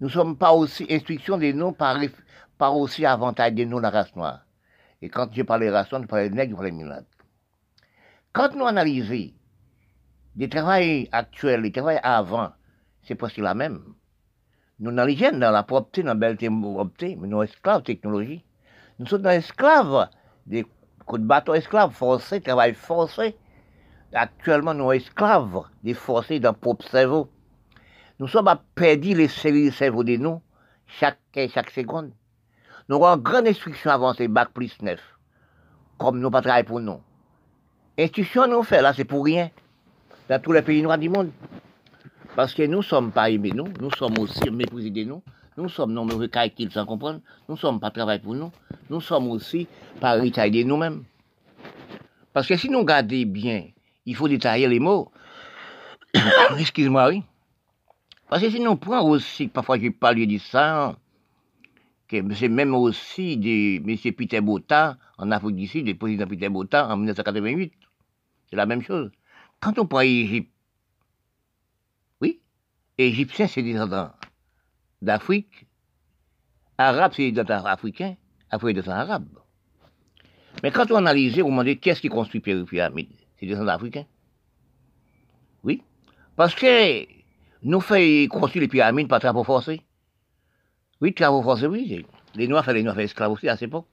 [SPEAKER 1] Nous ne sommes pas aussi instruction de nous par, par aussi avantage de nous, la race noire. Et quand je parlais rations, je parlais nègre, je parlais mulâtre. Quand nous analysons les travail actuels, les travail avant, c'est presque la même. Nous dans l'hygiène, dans la propreté, dans la belle mais nous esclaves technologie. Nous sommes esclaves des coups de bateau esclaves forcés, travail forcé. Actuellement, nous sommes esclaves des forcés dans propre cerveau. Nous sommes à perdre les cellules cerveau de nous chaque, chaque seconde. Nous avons une grande instruction avancée, bac plus 9, comme nous pas travailler pour nous. Institution nous fait là, c'est pour rien, dans tous les pays noirs du monde. Parce que nous ne sommes pas aimés, nous, nous sommes aussi méprisés de nous, nous sommes mauvais caractères sans comprendre, nous ne sommes pas travail pour nous, nous sommes aussi pas de nous-mêmes. Parce que si nous regardons bien, il faut détailler les mots. Excuse-moi, oui. Parce que si nous prenons aussi, parfois je parle de ça, que c'est même aussi de M. Peter Bota, en Afrique du Sud, le président Peter Bota, en 1988. C'est la même chose. Quand on prend l'Égypte, Égyptien, c'est des descendants d'Afrique, Arabe, c'est des africains, Afrique, des arabe. Mais quand on analyse, on demande qu'est-ce qui construit les pyramides C'est des africains. Oui, parce que nous faisons construire les pyramides par travaux forcés. Oui, travaux forcés, oui. Les Noirs faisaient les Noirs esclaves aussi à cette époque.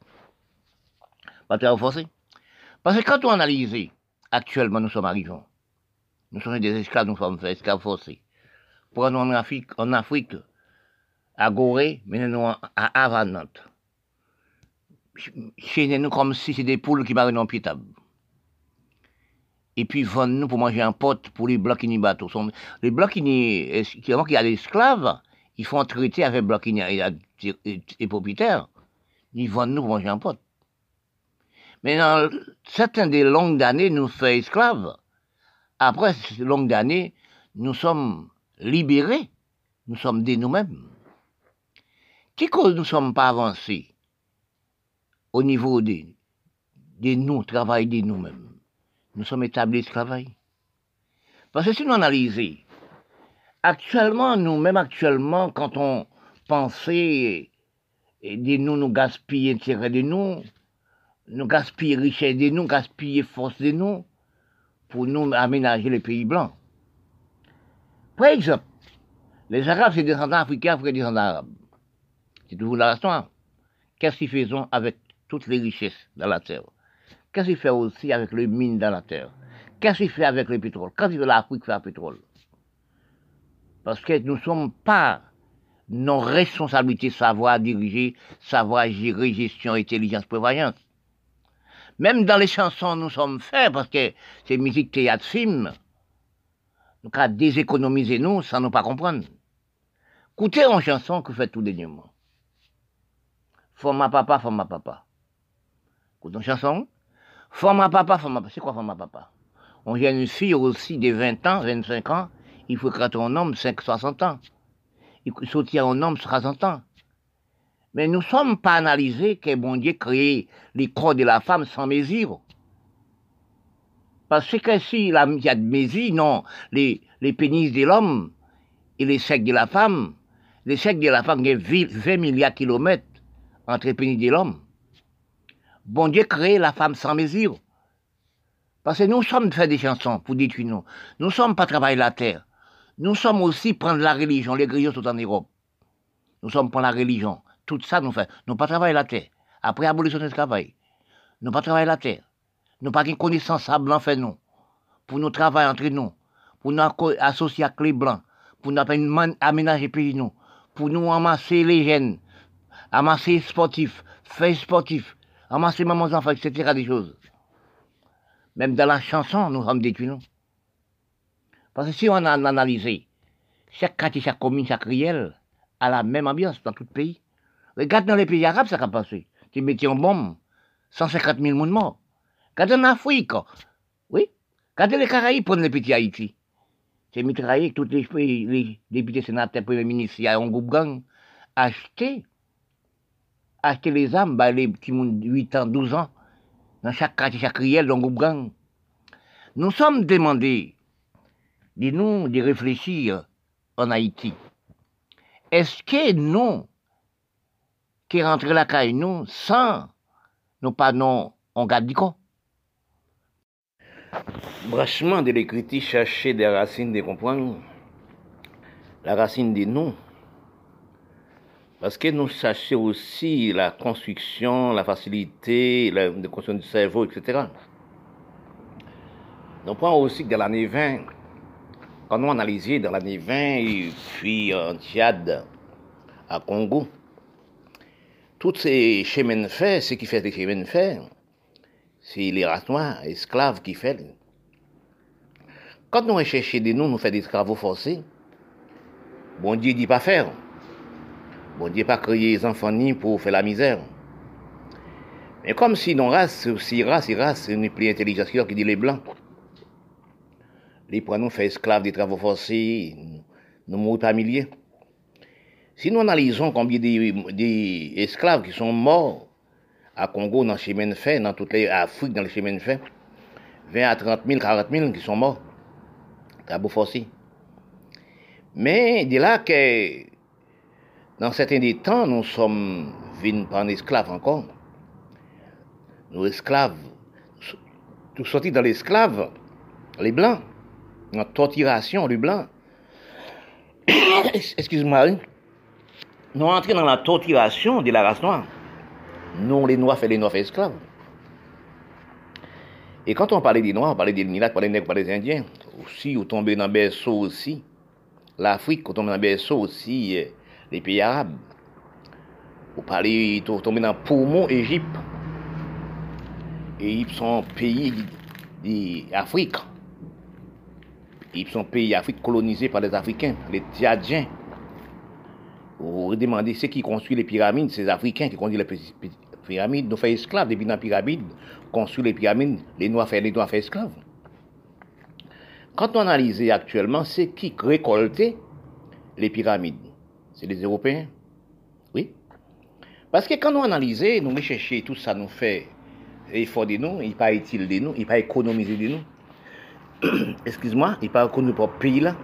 [SPEAKER 1] Par travaux forcés. Parce que quand on analyse, actuellement, nous sommes arrivés. Nous sommes des esclaves, nous sommes faits esclaves forcés. Nous en Afrique, en Afrique, à Gorée, mais nous à Havanant. Chez nous comme si c'était des poules qui marient en piétable. Et puis vendent nous pour manger un pote pour les blancs qui n'y bateau. Les blancs qui avant qu'il y a des esclaves, ils font traiter avec blancs qui n'y et propriétaires. Ils vendent nous pour manger un pote. Mais dans certaines des longues années, nous faisons esclaves. Après ces longues années, nous sommes libérés. Nous sommes des nous-mêmes. Qui cause nous ne sommes pas avancés au niveau des, des nous, travail des nous-mêmes? Nous sommes établis de travail. Parce que si nous analysons, actuellement, nous, même actuellement, quand on pensait de nous, nous gaspiller intérêt de nous, nous gaspiller richesse de nous, gaspiller force de nous, pour nous aménager les pays blancs. Par exemple, les Arabes, c'est des descendants africains, africains descendants arabes. C'est toujours la raison. Qu'est-ce qu'ils font avec toutes les richesses dans la terre? Qu'est-ce qu'ils font aussi avec les mines dans la terre? Qu'est-ce qu'ils font avec le pétrole? Qu'est-ce que l'Afrique fait le pétrole Parce que nous ne sommes pas nos responsabilités savoir diriger, savoir gérer, gestion, intelligence, prévoyance. Même dans les chansons, nous sommes faits, parce que c'est musique, théâtre, film. Nous avons déséconomiser nous sans nous pas comprendre. Écoutez en chanson que fait tout dernièrement. Forma papa, forma papa. Écoutez en chanson. Forma papa, forma papa. C'est quoi forma papa? On vient une fille aussi de 20 ans, 25 ans. Il faut créer un homme 5, 60 ans. Il faut sortir un homme 60 ans. Mais nous sommes pas analysés que bon Dieu crée les corps de la femme sans mesure. Parce que si il y a de mesure, non, les, les pénis de l'homme et les secs de la femme, les secs de la femme, il y a 20 milliards de kilomètres entre les pénis de l'homme. Bon Dieu crée la femme sans mesure. Parce que nous sommes fait des chansons pour détruire nous. Nous sommes pas travailler la terre. Nous sommes aussi prendre la religion. Les griots sont en Europe. Nous sommes pour la religion. Tout ça, nous faisons. Nous pas travailler la terre. Après l'abolition du travail. Nous pas travailler la terre. Nous pas une connaissance à blanc nous. Pour nous travailler entre nous. Pour nous associer avec les blancs. Pour nous aménager pays nous. Pour nous amasser les jeunes. Amasser les sportifs. Faire sportifs. Amasser mamans enfants, etc. des choses. Même dans la chanson, nous sommes détruits, nous. Parce que si on a analysé, chaque quartier, chaque commune, chaque riel a la même ambiance dans tout le pays. Regarde dans les pays arabes, ça a passé. Tu mettais en bombe, 150 000 personnes morts. Regarde en Afrique, oui? Regardez les Caraïbes, prenez les petits Haïti. C'est mitraillé tous les, députés, sénateurs, premiers ministres, il y a un groupe gang, acheter, acheter les armes, bah, les petits 8 ans, 12 ans, dans chaque quartier, chaque riel, un groupe gang. Nous sommes demandés de nous de réfléchir en Haïti. Est-ce que nous, qui rentrons la caille, nous, sans nous pas non, on garde du con.
[SPEAKER 2] Branchement de l'écriture, chercher des racines de comprendre la racine des noms. Parce que nous cherchons aussi la construction, la facilité, la construction du cerveau, etc. Nous prenons aussi que dans l'année 20, quand nous analysons dans l'année 20, et puis en Tchad, à Congo, tous ces chemins de fer, ce qui fait des chemins de fer, c'est les races noires, esclaves qui font. Quand nous recherchons des noms, nous faisons des travaux forcés. Bon Dieu dit pas faire. Bon Dieu pas créer les enfants ni pour faire la misère. Mais comme si nos races, si race, si race, une plus intelligente qui dit les blancs. Les points nous esclaves des travaux forcés, nous mourons pas milliers. Si nous analysons combien d'esclaves qui sont morts à Congo dans le chemin de fer, dans toute l'Afrique dans le chemin de fer, 20 à 30 000, 40 000 qui sont morts, travaux forcés. Mais de là que dans certains des temps, nous sommes venus par un esclave encore. Nos esclaves, tout sortis dans l'esclave, les blancs, en torturation, les blancs. Excuse-moi, nous entrés dans la torturation de la race noire. Nous, les noirs, fait les noirs esclaves. Et quand on parlait des noirs, on parlait des Milates, on parlait des nègres, on parlait des indiens. Aussi, on tombait dans le berceau aussi. L'Afrique, on tombait dans le berceau aussi. Euh, les pays arabes. Vous parlez, vous tombez dans poumon Égypte. Égypte sont pays d'Afrique. Égypte sont pays d'Afrique colonisés par les Africains, les Tchadiens. Vous demandez ceux qui construisent les pyramides, ces Africains qui construisent les pyramides, nous faisons esclaves depuis dans les pyramides, construisent les pyramides, les Noirs font les Noirs esclaves. Quand on analyse actuellement, c'est qui récoltait les pyramides? C'est les Européens. Oui. Parce que quand nous analysons, nous recherchons tout ça, nous fait effort de nous, il pas utile de nous, il pas économiser de nous. Excuse-moi, il pas connu pour pays là.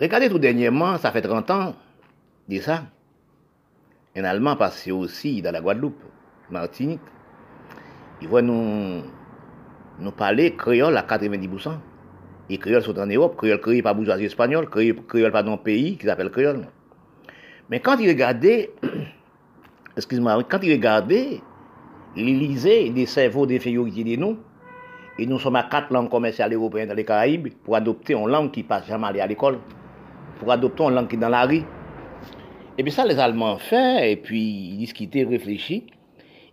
[SPEAKER 2] Regardez tout dernièrement, ça fait 30 ans de ça. Un Allemand passé aussi dans la Guadeloupe, Martinique. Il voit nous, nous parler créole à 90%. Et créole sont en Europe, créole créé par bourgeoisie espagnole, créole, créole par un pays qui s'appelle créole. Mais quand il regardait, excuse-moi, quand il regardait, il lisait des cerveaux des qui de nous, et nous sommes à quatre langues commerciales européennes dans les Caraïbes pour adopter une langue qui passe jamais à l'école, pour adopter une langue qui est dans la rue. Et puis ça, les Allemands font, et puis ils discutent, réfléchissent,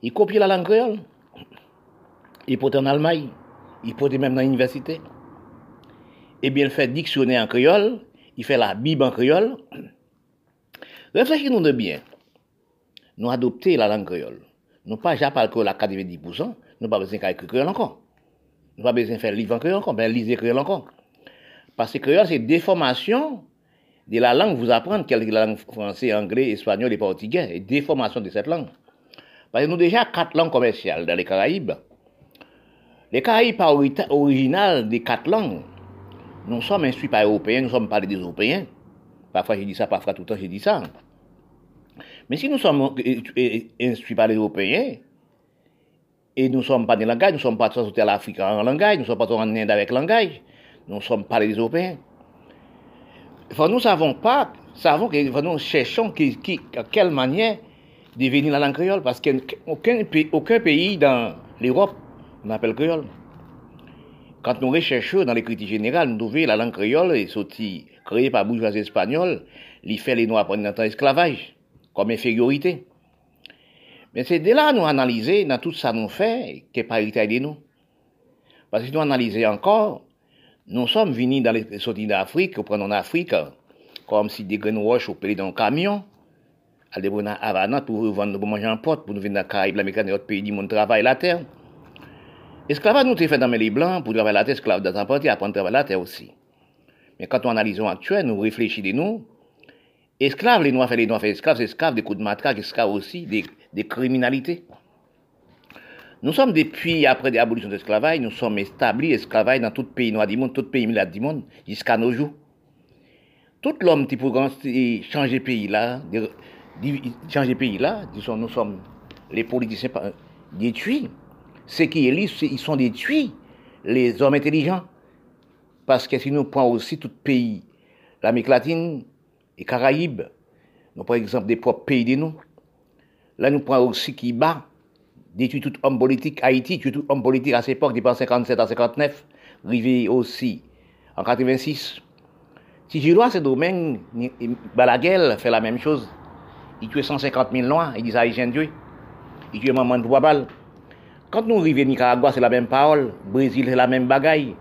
[SPEAKER 2] ils copient la langue créole. Ils portent en Allemagne, ils portent même dans l'université eh bien, il fait dictionnaire en créole, il fait la Bible en créole. Réfléchissez-nous de bien. Nous adopter la langue créole. Nous pas déjà parler créole à 90%, nous pas besoin d'écrire créole encore. Nous pas besoin de faire livre en créole encore, ben lisez créole encore. Parce que créole, c'est déformation de la langue, vous apprendre quelle est la langue français, anglais, espagnol et portugais, et déformation de cette langue. Parce que nous déjà quatre langues commerciales dans les Caraïbes. Les Caraïbes originales des quatre langues, nous sommes instruits par les Européens, nous sommes pas des Européens. Parfois je dis ça, parfois tout le temps je dis ça. Mais si nous sommes instruits par les Européens, et nous ne sommes pas des langages, nous ne sommes pas transportés à l'Afrique en langage, nous ne sommes pas en Inde avec langage, nous sommes pas des Européens. Nous savons pas, savons que nous cherchons qui, quelle manière devenir la langue créole, parce qu'aucun aucun pays dans l'Europe n'appelle créole. Quand nous recherchons dans l'écriture générale, nous trouvons la langue créole est sortie, créée par bourgeoisie espagnole, qui fait les Noirs prendre dans esclavage, comme infériorité. Mais c'est de là nous analyser dans tout ça nous fait, que parité de nous. Parce que nous analyser encore, nous sommes venus dans les sorties d'Afrique, nous prenons en Afrique, comme si des graines roches pays dans un camion, à des Havana pour vendre, pour manger en porte, pour nous venir dans les Caraïbes, l'Amérique, notre pays monde travail la terre. Esclavage nous fait dans les blancs pour travailler la terre, esclave dans un parti, apprendre à travailler la terre aussi. Mais quand on analyse actuel, nous réfléchissons de nous, esclaves, les noirs les noirs fait esclaves, esclaves des coups de matraque, esclaves aussi des criminalités. Nous sommes depuis, après l'abolition de l'esclavage, nous sommes établis esclavage dans tout pays noir du monde, tout pays militaire du monde, jusqu'à nos jours. Tout l'homme qui peut changer pays là, changer pays là, disons, nous sommes les politiciens détruits. Ceux qui élisent, ils sont détruits, les hommes intelligents. Parce que si nous prenons aussi tout pays, l'Amérique latine et Caraïbes, nous prenons exemple des propres pays de nous. Là, nous prenons aussi qui bat, détruit tout homme politique, Haïti, tout homme politique à cette époque, depuis 57 à 59, arrivé aussi en 86. Si je vois ce domaine, Balaguel fait la même chose. Il tue 150 000 noirs, il dit il Dieu. Il tue maman de balles. Quand nous arrivons Nicaragua, c'est la même parole. Brésil, c'est la même bagaille.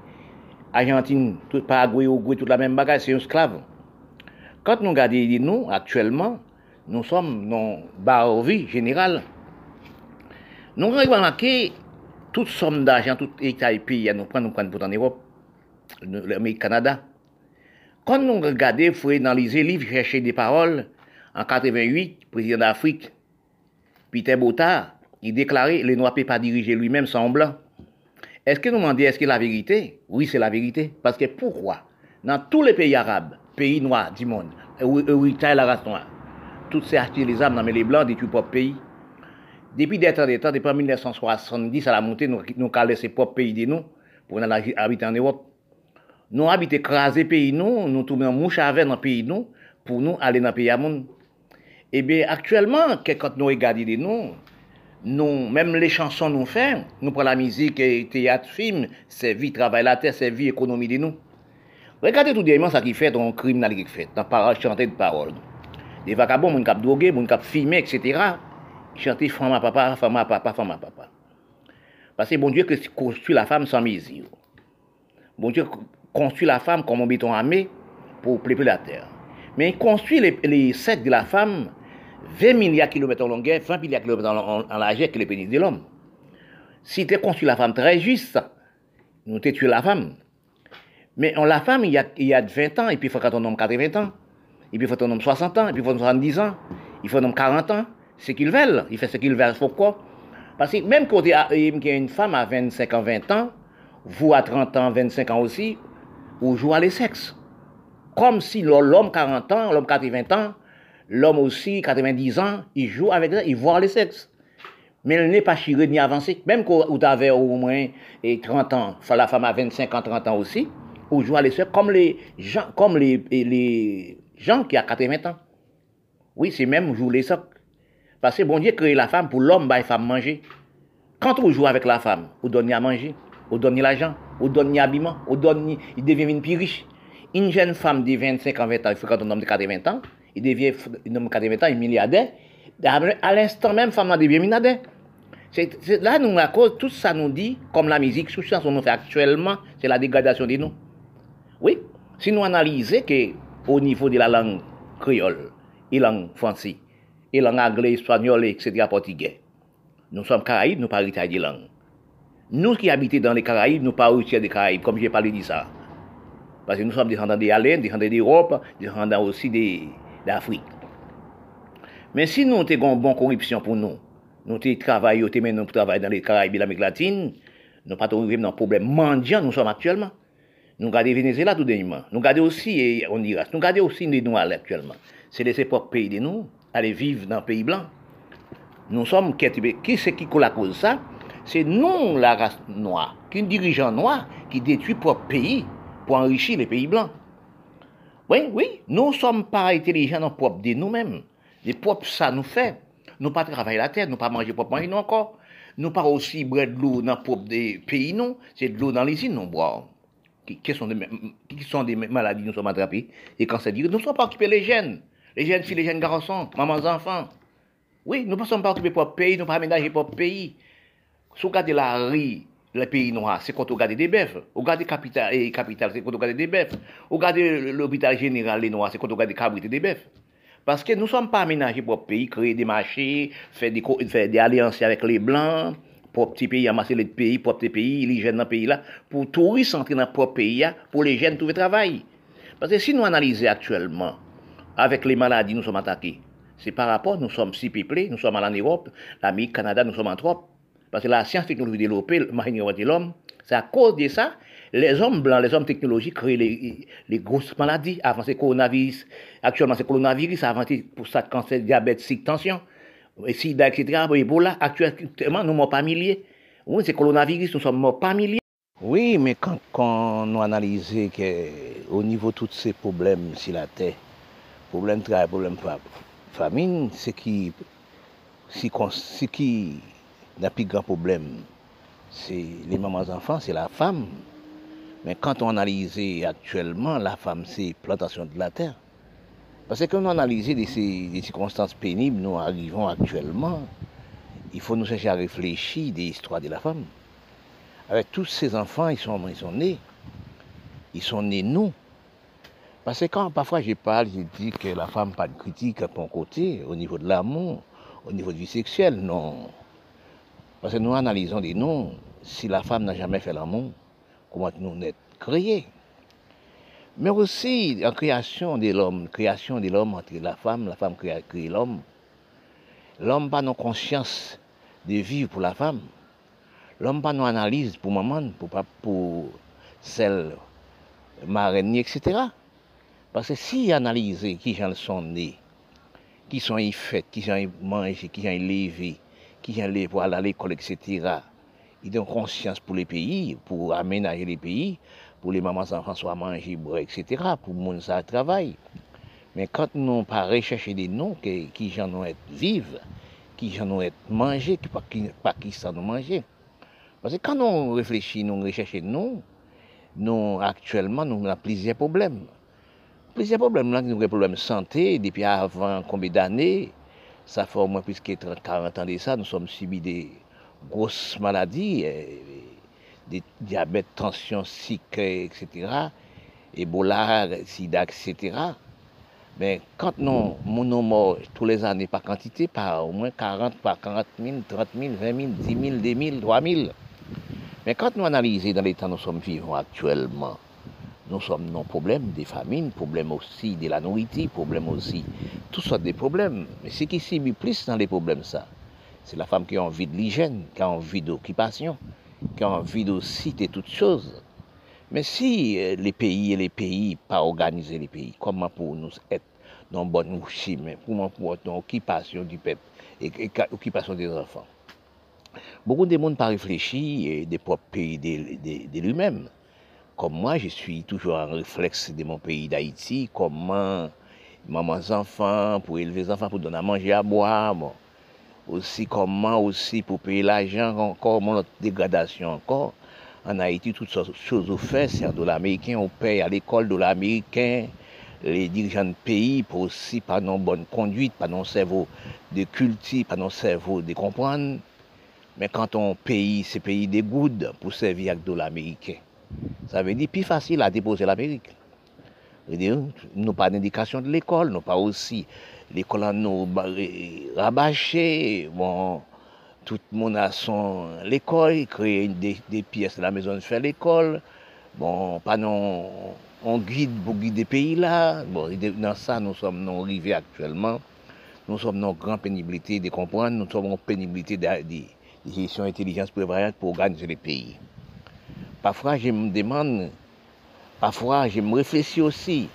[SPEAKER 2] Argentine, tout Paraguay, Uruguay, toute la même bagaille, c'est un esclave. Quand nous regardons nous, actuellement, nous sommes dans la vie générale. Nous avons remarqué toute somme d'argent, tout État et pays, nous prenons, nous prenons en Europe, l'Amérique, Canada. Quand nous regardons, il faut analyser, livre, chercher des paroles. En 88, président d'Afrique, Peter Botard, il déclarait les Noirs ne peuvent pas diriger lui-même sans blanc. Est-ce que nous demandons, est-ce que la vérité? Oui, c'est la vérité. Parce que pourquoi? Dans tous les pays arabes, pays noirs du monde, où est la race noire, toutes ces achetés les armes dans les blancs des tout propres pays. Depuis des temps, des temps, depuis 1970 à la montée, nous, avons laissé propres pays de nous pour habiter en Europe. Nous habitons écrasés pays nous, nous tournons mouche avec dans pays nous, pour nous aller dans pays à monde. Eh bien, actuellement, quand nous regardons de nous, nous, même les chansons nous font, nous prenons la musique, théâtre, film, c'est vie, travail la terre, c'est vie, économie de nous. Regardez tout dernièrement ça qui fait dans le criminel qui fait, dans parole, chanter de parole. Des vagabonds, mon cap drogué, mon cap filmé, etc. Chanter femme à papa, femme à papa, femme à papa. Parce que bon Dieu construit la femme sans misère. Bon Dieu construit la femme comme un béton armé pour peupler la terre. Mais il construit les, les sexes de la femme 20 milliards de kilomètres en longueur, 20 milliards de kilomètres en, largeur que le pénis de l'homme. Si tu construit la femme très juste, nous t'es tué la femme. Mais on la femme, il y, a, il y a 20 ans, et puis il faut qu'on homme 80 ans, et puis il faut qu'on homme 60 ans, et puis il faut 70 ans, il faut qu'on homme 40 ans. C'est qu'ils veulent. Il fait ce qu'ils veulent. Pourquoi? Parce que même quand il y a une femme à 25 ans, 20 ans, vous à 30 ans, 25 ans aussi, vous jouez à les sexes. Comme si l'homme 40 ans, l'homme 80 ans, l'homme aussi 90 ans, il joue avec ça, il voit les sexes. Mais il n'est pas chiré ni avancé. Même quand vous avez au moins 30 ans, la femme a 25 ans, 30 ans aussi, ou jouer à les comme les gens, comme les, les gens qui ont 80 ans. Oui, c'est même jouer les socs. Parce que bon Dieu crée la femme pour l'homme, bah, femme manger. Quand on joue avec la femme, on donne à manger, on donne l'argent, on donne l'habillement, on donne, il devient une plus riche. Une jeune femme de 25 ans, 20 ans, il quand on homme de 80 ans, il devient, un homme de 80 ans, il milliardaire. À l'instant même, femme devient milliardaire. Là, nous, à cause, tout ça nous dit, comme la musique, tout ça, nous fait actuellement, c'est la dégradation de nous. Oui, si nous analysons que au niveau de la langue créole, et langue française, et langue anglais, espagnol, etc., portugais, nous sommes Caraïbes, nous pas des langues. Nous qui habitons dans les Caraïbes, nous pas des Caraïbes, comme j'ai parlé de ça. Parce que nous sommes descendants des des descendants d'Europe, descendants aussi d'Afrique. Mais si nous avons une bonne corruption pour nous, nous travaillons, nous travaillons dans les Caraïbes et l'Amérique latine, nous pas dans un problème mendiant, nous sommes actuellement. Nous regardons Venezuela tout dernièrement. Nous regardons aussi et on dira, nous regardons aussi les Noirs actuellement. C'est laisser propres pays de nous, aller vivre dans le pays blanc. Nous sommes, qui c'est qui la cause ça? C'est nous, la race noire, qui dirigeant noir qui détruit propre pays pour enrichir les pays blancs. Oui, oui, nous sommes pas intelligents dans propre de nous-mêmes. Les propres, ça nous fait. Nous pas travailler la terre, nous pas manger propre manger nous encore. Nous pas aussi boire de l'eau dans propre des pays, non. C'est de l'eau dans les îles, nous boire qui, sont des, qui sont des maladies nous sommes attrapés, et quand ça dit, nous ne sommes pas occupés les jeunes, les jeunes filles, les jeunes garçons, mamans, enfants. Oui, nous ne sommes pas occupés pour pays, nous ne sommes pas aménagés pour pays. Si vous regardez la rue, le pays noir, c'est quand vous regardez des bœufs. Vous regardez capital, et capital, c'est quand vous regardez des bœufs. Vous regardez l'hôpital général, les noirs, c'est quand vous regardez et des bœufs. Parce que nous ne sommes pas aménagés pour pays, créer des marchés, faire des, faire des alliances avec les blancs, pour petit pays, amasser les pays, pour petit pays, les jeunes dans le pays là, pour touristes entrer dans le propre pays pour les jeunes trouver travail. Parce que si nous analysons actuellement, avec les maladies, nous sommes attaqués, c'est par rapport, nous sommes si peuplés, nous sommes en Europe, l'Amérique, Canada, nous sommes en trop. Parce que la science technologie développée, de l'homme, c'est à cause de ça, les hommes blancs, les hommes technologiques créent les, grosses maladies. Avant c'est coronavirus, actuellement c'est coronavirus, avant pour ça cancer, diabète, tension. sida, etc., Ebola, actuellement, nous ne sommes pas milliers. Oui, c'est coronavirus, nous sommes pas milliers. Oui, mais quand, quand on analyse qu'au niveau de tous ces problèmes sur la terre, problème de travail, problème de famine, ce qui, ce qui n'a plus grand problème, c'est les mamans enfants, c'est la femme. Mais quand on analyse actuellement, la femme, c'est plantation de la terre. Parce que quand on analyse des, des circonstances pénibles, nous arrivons actuellement, il faut nous chercher à réfléchir des histoires de la femme. Avec tous ces enfants, ils sont, ils sont nés. Ils sont nés nous. Parce que quand parfois je parle, je dis que la femme pas de critique à ton côté, au niveau de l'amour, au niveau de vie sexuelle, non. Parce que nous analysons des noms, si la femme n'a jamais fait l'amour, comment nous sommes créés Mais aussi en création de l'homme, création de l'homme entre la femme, la femme crée, l'homme. L'homme n'a pas nos conscience de vivre pour la femme. L'homme pas nos analyse pour maman, pour, pour celle marraine, etc. Parce que si analyser qui gens sont nés, qui sont y qui sont y mangés, qui sont y qui sont allés pour aller à l'école, etc., ils ont conscience pour les pays, pour aménager les pays, pour les mamans enfants soient boire, etc., pour le monde ça travaille. Mais quand nous pas rechercher des noms qui, qui ont être vivre, qui j'en ont être mangés, qui pas qui, pas qui ça nous manger. Parce que quand nous réfléchissons, nous recherchons nous, nous actuellement nous avons plusieurs problèmes. Plusieurs problèmes, là, nous avons des problèmes de santé, depuis avant combien d'années, ça fait au moins plus de 40 ans de ça, nous sommes subis des grosses maladies, euh, des diabètes, tension, sucre, etc., Ebola, sida, etc. Mais quand nous, nous morts tous les années par quantité, par au moins 40, par 40 000, 30 000, 20 000, 10 000, 2 000, 3 000. Mais quand nous analysons dans l'état où nous sommes vivants actuellement, nous sommes nos problèmes des famines, problèmes aussi de la nourriture, problèmes aussi, toutes sortes de problèmes. Mais ce qui subit plus dans les problèmes, ça, c'est la femme qui a envie de l'hygiène, qui a envie d'occupation, qui a envie aussi de toutes choses. Mais si euh, les pays et les pays, pas organiser les pays, comment pour nous être dans bonne chemin, comment pour être dans l'occupation du peuple et, l'occupation des enfants? Beaucoup de monde pas réfléchi des propres pays de lui-même. Comme moi, je suis toujours en réflexe de mon pays d'Haïti, comment maman enfants, pour élever les enfants, pour donner à manger, à boire, aussi comment aussi pour payer l'argent, encore notre dégradation encore. En Haïti, toutes sortes de choses au fait, c'est un dollar américain, on paye à l'école dollar américain, les dirigeants de pays pour aussi pas non bonne conduite, pas non cerveau de culture, pas non cerveau de comprendre. Mais quand on paye, c'est pays des gouttes pour servir avec dollar américain. Ça veut dire plus facile à déposer l'Amérique. Nous pas d'indication de l'école, nous pas aussi. L'école nous rabâché. Bon, tout le monde a son l'école, crée des, pièces de la maison de faire l'école. Bon, pas non, on guide pour guider pays là. Bon, dans ça, nous sommes non arrivés actuellement. Nous sommes en grande pénibilité de comprendre, nous sommes en pénibilité de gestion intelligence prévoyante pour organiser les pays. Parfois, je me demande, parfois, je me réfléchis aussi.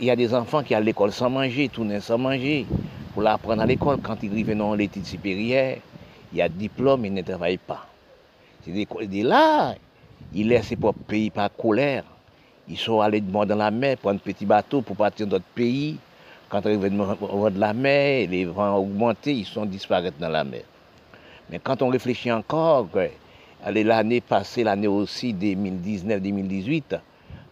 [SPEAKER 2] Il y a des enfants qui à l'école sans manger, tournent sans manger, pour l'apprendre à l'école. Quand ils arrivent dans l'étude supérieure, il y a diplôme, ils ne travaillent pas. C'est là, ils laissent propres pays par colère. Ils sont allés dans la mer, prendre un petit bateau pour partir d'autres pays. Quand ils arrivent de la mer, les vents augmentent, ils sont disparaître dans la mer. Mais quand on réfléchit encore, l'année passée, l'année aussi 2019-2018,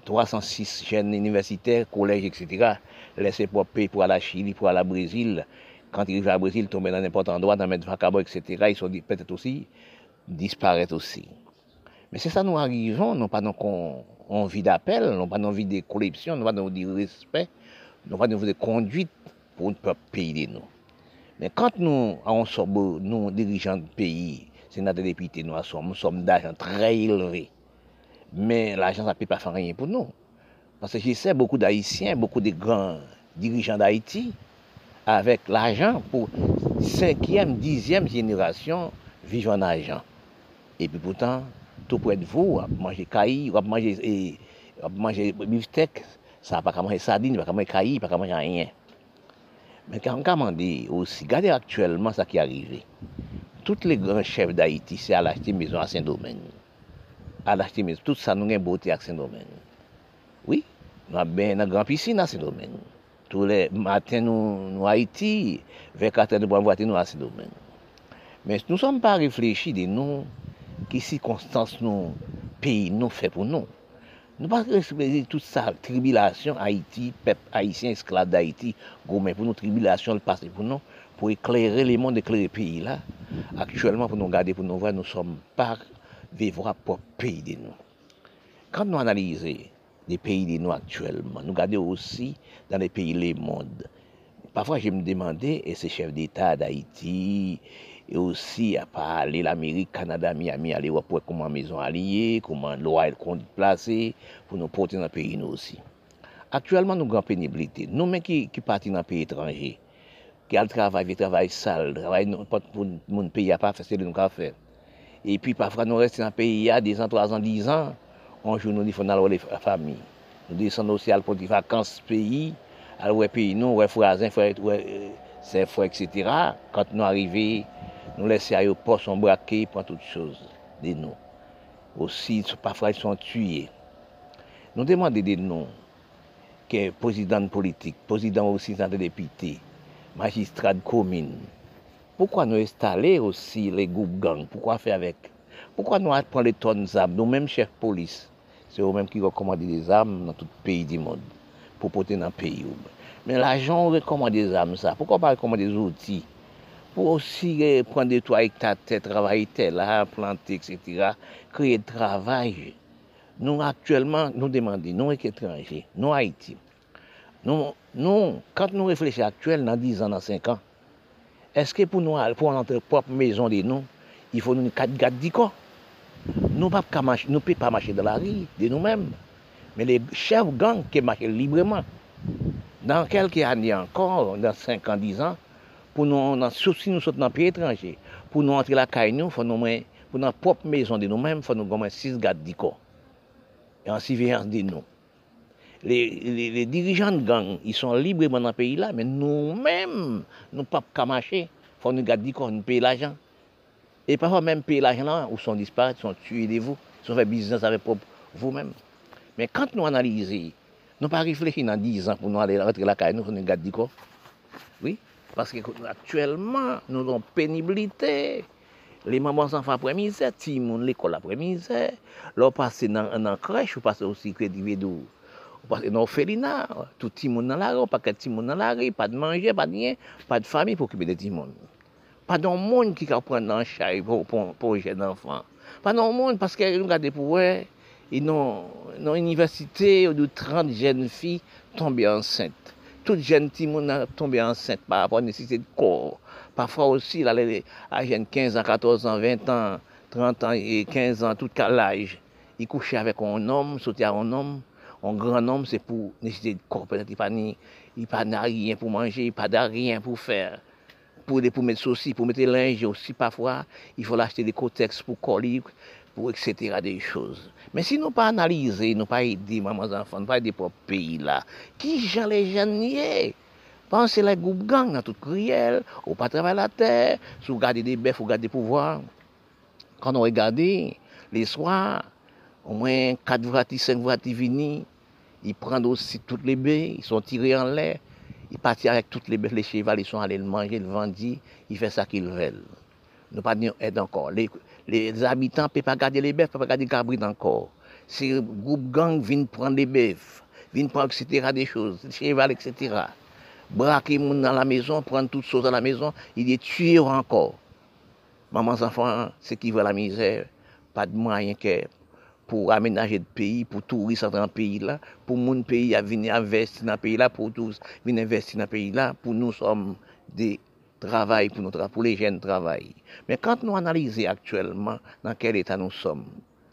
[SPEAKER 2] 306 jeunes universitaires, collèges, etc., laissés pour payer pour aller à Chili, pour aller au Brésil. Quand ils arrivent au Brésil, tomber dans n'importe endroit, dans le Vacabo, etc., ils sont peut-être aussi, disparaître aussi. Mais c'est ça, nous arrivons, non pas envie d'appel, non pas envie de corruption, non pas envie de respect, non pas envie de conduite pour ne pas payer nous. Mais quand nous, sort, nous, dirigeants de pays, sénateur député, nous sommes, nous sommes d'argent très élevé. Mais l'argent, ça ne peut pas faire rien pour nous. Parce que je sais beaucoup d'Haïtiens, beaucoup de grands dirigeants d'Haïti, avec l'argent pour cinquième, dixième génération, vivre en argent. Et puis pourtant, tout près de vous, manger cailles, manger, manger beefsteak, ça pas manger sardine, pas manger cailles, pas manger rien. Mais quand on dit aussi, regardez actuellement ce qui est arrivé. tout le gran chef d'Haïti se al achete mezon a Saint-Domingue. Al achete mezon, tout sa nou gen bote ak Saint-Domingue. Oui, nou ap ben nan gran piscine a Saint-Domingue. Tou le maten nou, nou Haïti, ve kater de bon vwate nou a Saint-Domingue. Men nou som pa reflechi de nou ki si konstans nou peyi nou fe pou nou. Nou pa respeze tout sa tribilasyon Haïti, pep Haïtien esklave d'Haïti, gome pou nou tribilasyon l'pase pou nou. pour éclairer les mondes, éclairer le pays là. Actuellement, pour nous garder, pour nous voir, nous ne sommes pas vivants pour le pays de nous. Quand nous analysons les pays de nous actuellement, nous regardons aussi dans les pays, les mondes. Parfois, je me demandais, et ces chefs d'État d'Haïti, et aussi à parler l'Amérique, Canada, Miami, aller voir comment maison alliée, comment loi est placée pour nous porter dans le pays nous aussi. Actuellement, nous avons pénibilité. Nous-mêmes qui, qui partons dans le pays étranger, ki al travay, vi travay sal, travay nou pot pou moun peyi a pa fese de nou ka fe. E pi pafra nou reste nan peyi a, 10 an, 3 an, 10 an, anjou nou di fon al wè la fami. Nou desen nou se al poti vakans peyi, al wè peyi nou, wè frazen, wè euh, se fwa, etc. Kant nou arrive, nou lese a yo pos, son brake, pon tout chose de nou. Osi, pafra yon son tuye. Nou demande de nou, ke pozidant politik, pozidant osi sante depite, magistrat de commune. Pourquoi nous installer aussi les groupes gangs Pourquoi faire avec Pourquoi nous prendre les tonnes d'armes Nous-mêmes, chefs de police, c'est eux-mêmes qui recommandent des armes dans tout pays du monde pour porter dans le pays. Mais l'agent recommande des armes, ça. Pourquoi pas recommander des outils Pour aussi eh, prendre des toits avec ta tête, travailler tel, planter, etc. Créer du travail. Nous, actuellement, nous demandons, nous, étrangers, nous, Haïti, nous, Nou, kant nou refleche aktuel nan 10 an, nan 5 an, eske pou nou al pou an antre pop mezon de nou, ifo nou ni kat gat di kon. Nou pa pe pa mache de la ri, de nou men. Men le chev gang ke mache libreman. Nan kelke an di ankor, nan 5 an, 10 an, pou nou nan souci nou sot nan pi etranje. Pou nou antre la kay nou, fon nou men, pou nan pop mezon de nou men, fon nou gomen 6 gat di kon. E an siveyans de nou. les, les, les, dirigeants de gang, ils sont libres dans le pays là, mais nous-mêmes, nous ne pouvons pas marcher. Il faut nous garder qu'on nous payer l'argent. Et parfois même payer l'argent là, où sont disparus, sont tués de vous, ils sont fait business avec vous-même. Mais quand nous analysons, nous pas réfléchir dans 10 ans pour nous aller rentrer la caille, nous faut nous garder quoi. Oui, parce qu'actuellement, nous avons pénibilité. Les mamans enfants après misère, les l'école après misère. Là, on passe dans, dans crèche, ou passe aussi crédit du védou. Pase nou felina, tout ti moun nan la ro, pa ket ti moun nan la ri, pa de manje, pa de nyen, pa de fami pou kibe de ti moun. Pa don moun ki ka pren nan chay pou, pou, pou jen anfan. Pa don moun, paske nou gade pou wè, nan universite ou do 30 jen fi tombe ansente. Tout jen ti moun nan tombe ansente pa apon nesite de kor. Pafwa osi la le a jen 15 an, 14 an, 20 an, 30 an, 15 an, tout ka laj. I kouche avèk an om, sote a an om, Un grand homme, c'est pour nécessiter. Peut-être qu'il n'y a pas rien pour manger, il n'y a rien pour faire. Pour, pour mettre ceci, pour mettre linge aussi, parfois, il faut acheter des cotex pour coller pour etc. des choses. Mais si nous pas analyser, nous pas aider maman enfants, nous pas aider pour pays là, qui j'en les nier Pensez les groupes gang dans toute crielle, ou pas travailler la terre, si vous regardez des bœufs, vous regardez pouvoir. Quand on regarde les soirs, au moins 4 vratis, 5 vratis viennent, ils prennent aussi toutes les baies, ils sont tirés en l'air, ils partent avec toutes les bœufs, les chevaux, ils sont allés le manger, le vendre, ils font ça qu'ils veulent. Nous pas aide encore. Les, habitants ne peuvent pas garder les bœufs, ne peuvent pas garder les cabrits encore. Ces groupes gang viennent prendre les bœufs, viennent prendre, etc., des choses, des cheval, etc. Braquer les gens dans la maison, prendre toutes choses dans la maison, ils les tuent encore. Maman, enfants, ceux qui veulent la misère, pas de moyens pour pou amenaje de peyi, pou tourist an tan peyi la, pou moun peyi a vini investi nan peyi la, pou tourist vini investi nan peyi la, pou nou som de travay pou nou travay, pou le jen travay. Men kant nou analize aktuelman nan kel etan nou som,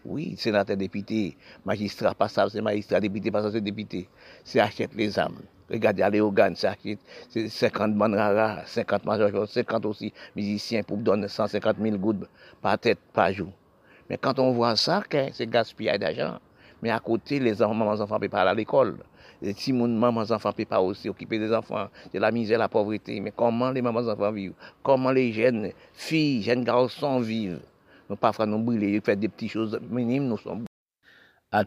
[SPEAKER 2] Oui, sénateur député, magistrat passable, c'est magistrat, député passable, c'est député. C'est achète les âmes. Regardez, allez au GAN, c'est achète 50 manrara, 50 majors, 50 aussi musiciens pour donner 150 000 gouttes par tête, par jour. Mais quand on voit ça, c'est gaspillage d'argent? Mais à côté, les enfants, mamans enfants ne peuvent pas aller à l'école. Les petits mamans enfants ne peuvent pas aussi occuper des enfants. C'est la misère, la pauvreté. Mais comment les mamans enfants vivent? Comment les jeunes filles, jeunes garçons vivent? Nous parfois nous brûler, faire des petites choses minimes, nous sommes.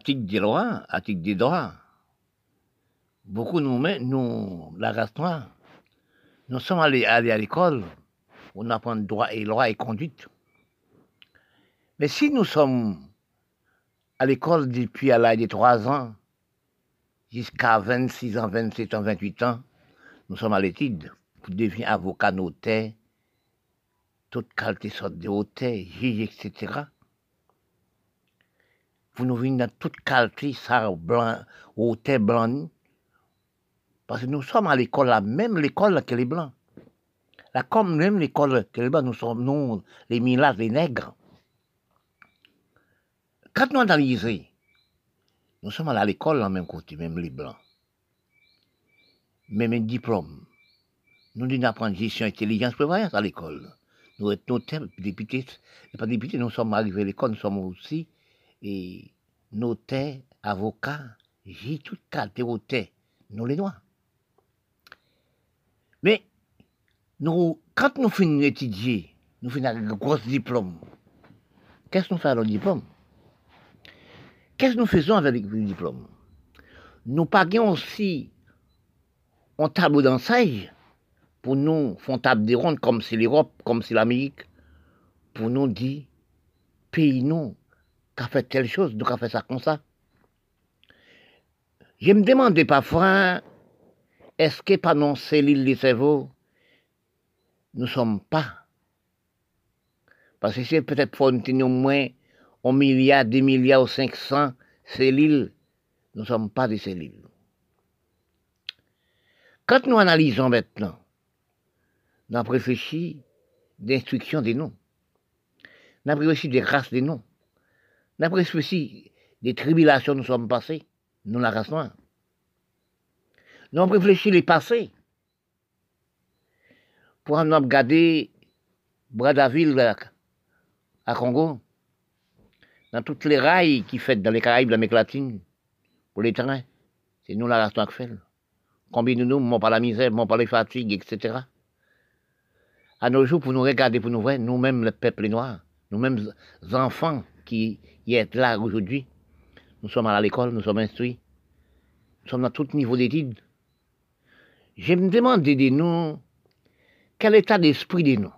[SPEAKER 1] Titre des à titre des droits, beaucoup nous, nous, la race noire, nous sommes allés, allés à l'école, on apprend droit et loi et conduite. Mais si nous sommes à l'école depuis à l'âge de 3 ans jusqu'à 26 ans, 27 ans, 28 ans, nous sommes à l'étude pour devenir avocat, notaire, toute qualité sorte de hôtel, juge, etc. Pour nous venir dans toute qualité, ça, blanc, hôtel blanc, parce que nous sommes à l'école, la même l'école que les blancs. La comme même l'école que les blancs, nous sommes, nous, les milagres, les nègres. Quand nous analysons, nous sommes à l'école en même côté, même les blancs. Même un diplôme. Nous devons apprendre gestion, intelligence, prévoyance à l'école. Nous sommes notaires, députés, pas députés, nous sommes arrivés à l'école, nous sommes aussi et notaires, avocats, j'ai tout notaires, nous les noirs. Mais nous, quand nous finissons d'étudier, nous finissons avec un gros diplôme. Qu'est-ce que nous faisons avec le diplôme Qu'est-ce que nous faisons avec le diplôme? Nous pagons aussi un tableau d'enseigne pour nous faire table des rondes comme c'est l'Europe, comme c'est l'Amérique, pour nous dire, pays nous, qu'a fait telle chose, nous qu'a fait ça comme ça. Je me demandais parfois, est-ce que pas dans cellules du cerveau, nous ne sommes pas? Parce que c'est peut-être pour nous moins un milliard, deux milliards ou 500 cellules, nous ne sommes pas des cellules. Quand nous analysons maintenant, nous avons réfléchi d'instruction des noms. Nous avons réfléchi des races des noms. Nous avons réfléchi des tribulations que nous sommes passés, nous la race noire. Nous avons réfléchi les passés. Pour nous regarder Bradaville à Congo, dans toutes les rails qui fait dans les Caraïbes, l'Amérique latine, pour les trains. C'est nous la race qui fait. Combien de nous, m'ont pas la misère, m'ont pas les fatigues, etc. À nos jours, pour nous regarder, pour nous voir, nous-mêmes, le peuple noir, nous-mêmes, enfants qui y êtes là aujourd'hui, nous sommes à l'école, nous sommes instruits, nous sommes à tout niveau d'études. Je me demande de nous, quel état d'esprit de nous?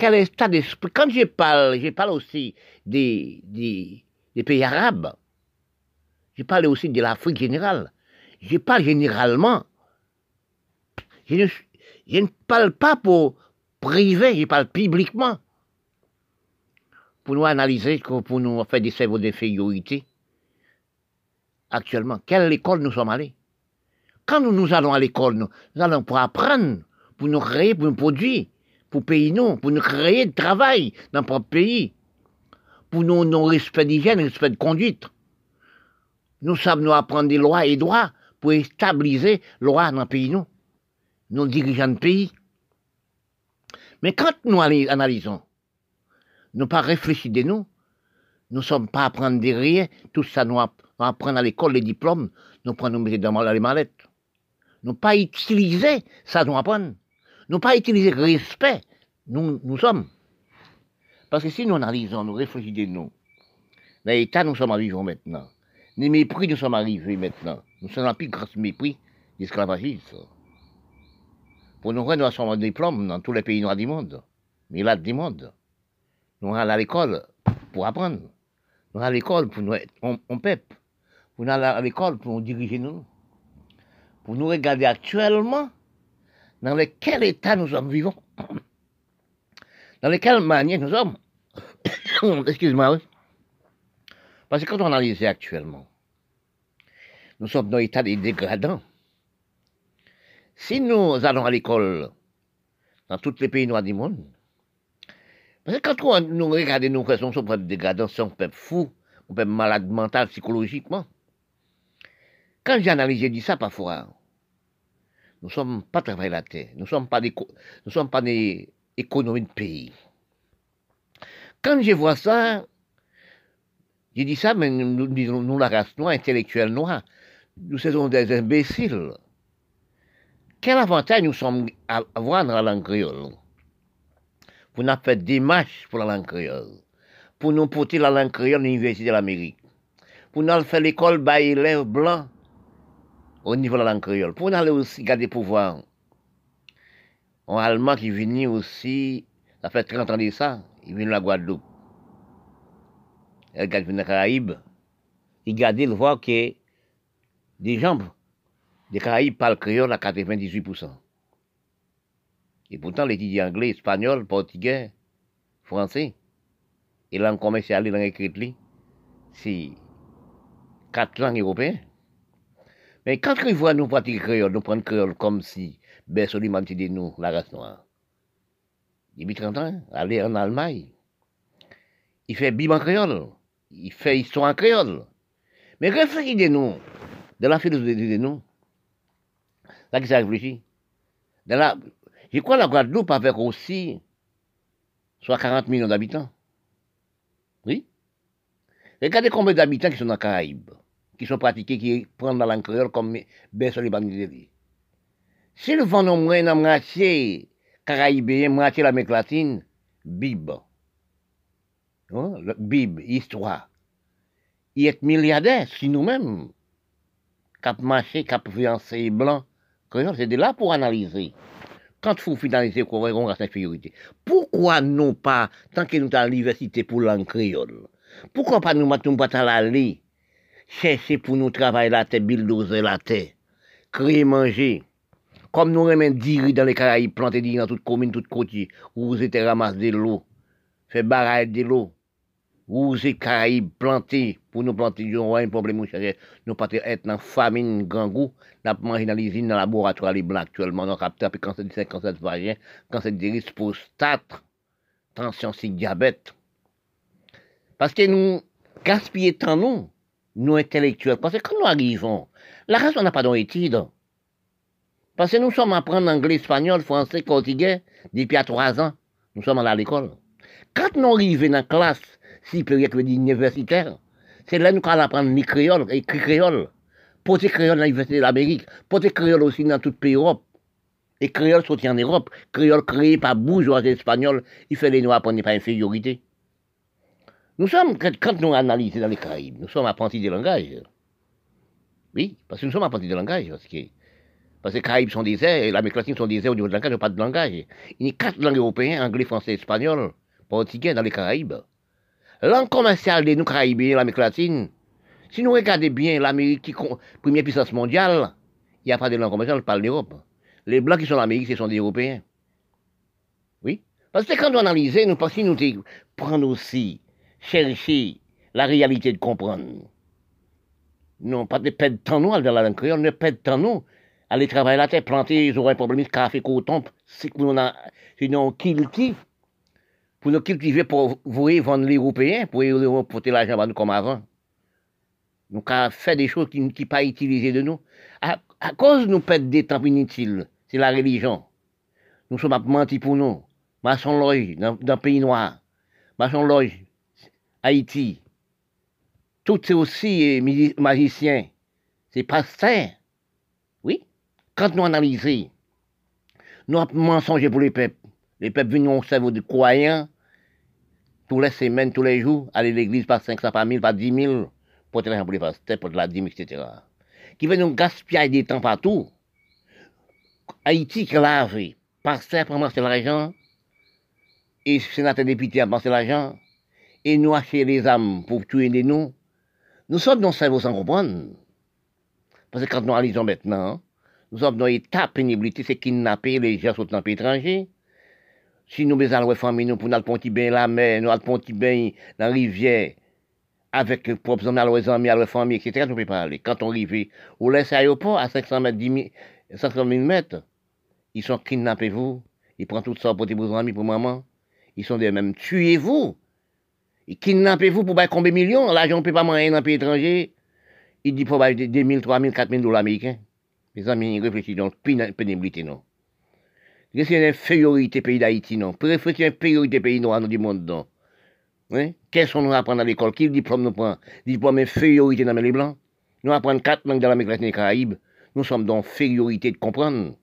[SPEAKER 1] Quel état d'esprit? Quand je parle, je parle aussi des, pays arabes. Je parle aussi de l'Afrique générale. Je parle généralement. Je ne, parle pas pour privé, je parle publiquement. Pour nous analyser, pour nous faire des cerveaux d'infériorité. Actuellement, quelle école nous sommes allés? Quand nous, allons à l'école, nous allons pour apprendre, pour nous créer, pour nous produire pour payer nous, pour nous créer de travail dans notre pays, pour nous, nos respect d'hygiène, respect de conduite. Nous savons nous apprendre des lois et droits pour stabiliser loi dans le pays, nous, nos dirigeants de pays. Mais quand nous analysons, nous pas réfléchir de nous, nous ne sommes pas apprendre des rien, tout ça nous apprendre à l'école, les diplômes, nous prenons dans les mallettes. Nous pas utiliser ça nous apprendre nous pas utiliser respect, nous, nous sommes. Parce que si nous analysons, nous réfléchissons, dans l'état nous sommes arrivés maintenant, les mépris nous sommes arrivés maintenant, nous sommes en plus grâce mépris d'esclavagisme. Pour nous, nous avons un diplôme dans tous les pays noirs du monde, mais là du monde. Nous allons à l'école pour apprendre. Nous allons à l'école pour nous être on, peuple. Nous allons à l'école pour nous diriger nous. Pour nous regarder actuellement dans lequel état nous sommes vivants, dans quelle manière nous sommes. Excuse-moi, oui. Parce que quand on analyse actuellement, nous sommes dans l'état des dégradants. Si nous allons à l'école dans tous les pays noirs du monde, parce que quand nous regardons, nous faisons sommes dégradants, si on peut fou, on peut malade mental, psychologiquement. Quand j'ai dit ça parfois. Nous ne sommes pas travailler la terre. Nous ne sommes pas des, sommes pas des économies de pays. Quand je vois ça, je dit ça, mais nous, la race noire, intellectuelle noire, nous sommes des imbéciles. Quel avantage nous sommes à avoir dans la langue créole? Pour nous faire des marches pour la langue créole, pour nous porter la langue créole à l'Université de l'Amérique, pour nous faire l'école par élèves blancs au niveau de la langue créole, pour aller aussi garder pouvoir. Un Allemand qui venu aussi, ça fait 30 ans de ça, il vient de la Guadeloupe. Il regarde dans les Caraïbes, il regarde, il voit que des gens des Caraïbes parlent créole à 98%. Et pourtant, l'étudiant anglais, espagnol, portugais, français, et langue commerciale, langue écrite, c'est quatre langues européennes. Mais quand ils voient nous pratiquer créole, nous prendre créole comme si Berceau de nous, la race noire. Il 30 ans, aller en Allemagne. Il fait Bible en créole. Il fait histoire en créole. Mais réfléchissez de nous, de la philosophie de nous? Là, qui s'est réfléchi. Je crois la Guadeloupe avec aussi soit 40 millions d'habitants. Oui? Regardez combien d'habitants qui sont dans les Caraïbes, qui sont pratiqués, qui prennent la langue créole comme Berceau de si le vent moins dans moitié caribéen, moitié l'Amérique latine, Bib. Hein? Bib, histoire. Il est milliardaire, si nous-mêmes, cap marché, cap fiancé blanc, c'est de là pour analyser. Quand il faut finaliser, on va infériorité. Pourquoi non pas, tant que nous sommes à l'université pour langue créole, pourquoi pas nous ne pas aller chercher pour nous travailler la terre, bulldozer la terre, créer manger, comme nous remettons diri dans les Caraïbes, planter dans toute commune, toute côté, où vous êtes ramassé de l'eau, fait barrage de l'eau, où vous êtes Caraïbes plantés, pour nous planter, nous un problème, nous chercher, nous pas être dans famine, grand goût, manger dans l'usine, dans le laboratoire, les actuellement, nous avons tapé cancer du sein, cancer du vagin, cancer du risque prostate, tension, si diabète. Parce que nous gaspillons tant nous, nous intellectuels, parce que quand nous arrivons, la race, on n'a pas d'études. Parce que nous sommes à apprendre anglais, espagnol, français, portugais depuis à trois ans. Nous sommes à l'école. Quand nous arrivons dans la classe supérieure, universitaire, c'est là que nous allons apprendre ni créole, écrit créole. Porter créole dans l'Université de l'Amérique, porter créole aussi dans tout pays Europe. Et créole sorti en Europe, créole créé par bourgeois espagnol, il fallait nous apprendre par infériorité. Nous sommes, quand nous analysons dans les Caraïbes, nous sommes apprentis des langages. Oui, parce que nous sommes apprentis des langages. Parce que les Caraïbes sont des airs, et l'Amérique latine sont des airs au niveau de langage, il n'y a pas de langage. Il y a quatre langues européennes, anglais, français, espagnol, portugais dans les Caraïbes. Langue commerciale de nous Caraïbes, l'Amérique latine, si nous regardons bien l'Amérique, première puissance mondiale, il n'y a pas de langue commerciale, on parle d'Europe. Les blancs qui sont en Amérique, ce sont des Européens. Oui. Parce que quand on analyse, nous pensons nous prendre aussi, chercher la réalité de comprendre. Non, pas de perdre temps nous dans la langue créole, ne perdre temps nous aller travailler la terre, planter, ils auraient un problème café, coton, c'est pour nous, sinon, cultiver, pour nous cultiver, pour vous vendre les Européens, pour porter l'argent à nous comme avant. Nous avons fait des choses qui ne sont pas utilisées de nous. À, cause nous perdre des temps inutiles, c'est la religion. Nous sommes mentis pour nous. Maçon loge dans, dans le pays noir. Maçon loge, Haïti. Tout c'est aussi magicien. C'est pasteur. Quand nous analysons, nous avons mensongé pour les peuples. Les peuples viennent au cerveau de croyants, tous les semaines, tous les jours, aller à l'église par 500, par 1000, par 10 000, pour l'argent pour les pasteurs, pour la dîme, etc. Qui veut nous gaspiller des temps partout. Haïti qui lavé, pasteur pour amasser l'argent, et sénateur député a amassé l'argent, et nous acheter les âmes pour tuer des nous. Nous sommes dans le cerveau sans comprendre. Parce que quand nous analysons maintenant, nous sommes dans l'état pénibilité, c'est kidnapper les gens sont dans le pays étranger. Si nous besoin de famille, nous pour aller bien la mer, nous allons bien la rivière, avec les propres amis, les amis, la famille, etc., nous ne pouvons pas aller. Quand on arrive au laisse aéroport à 500 mètres, 10 000, 500 000 mètres, ils sont kidnappés vous, ils prennent tout ça pour vos amis, pour maman, ils sont des mêmes. Tuez-vous! Ils kidnappent vous pour combien de millions? L'argent ne peut pas manger dans le pays étranger. Ils disent pour 2 000, 3 000, 4 000 dollars américains. Mes amis, réfléchissez donc, pénibilité, non. C'est une infériorité pays d'Haïti, non? Une infériorité pays noir du monde, non. Qu'est-ce qu'on nous apprend à l'école? Quel diplôme nous prend? Diplôme infériorité dans les blancs Nous apprenons quatre langues dans l'Amérique latine et Caraïbes. Nous sommes dans infériorité de comprendre.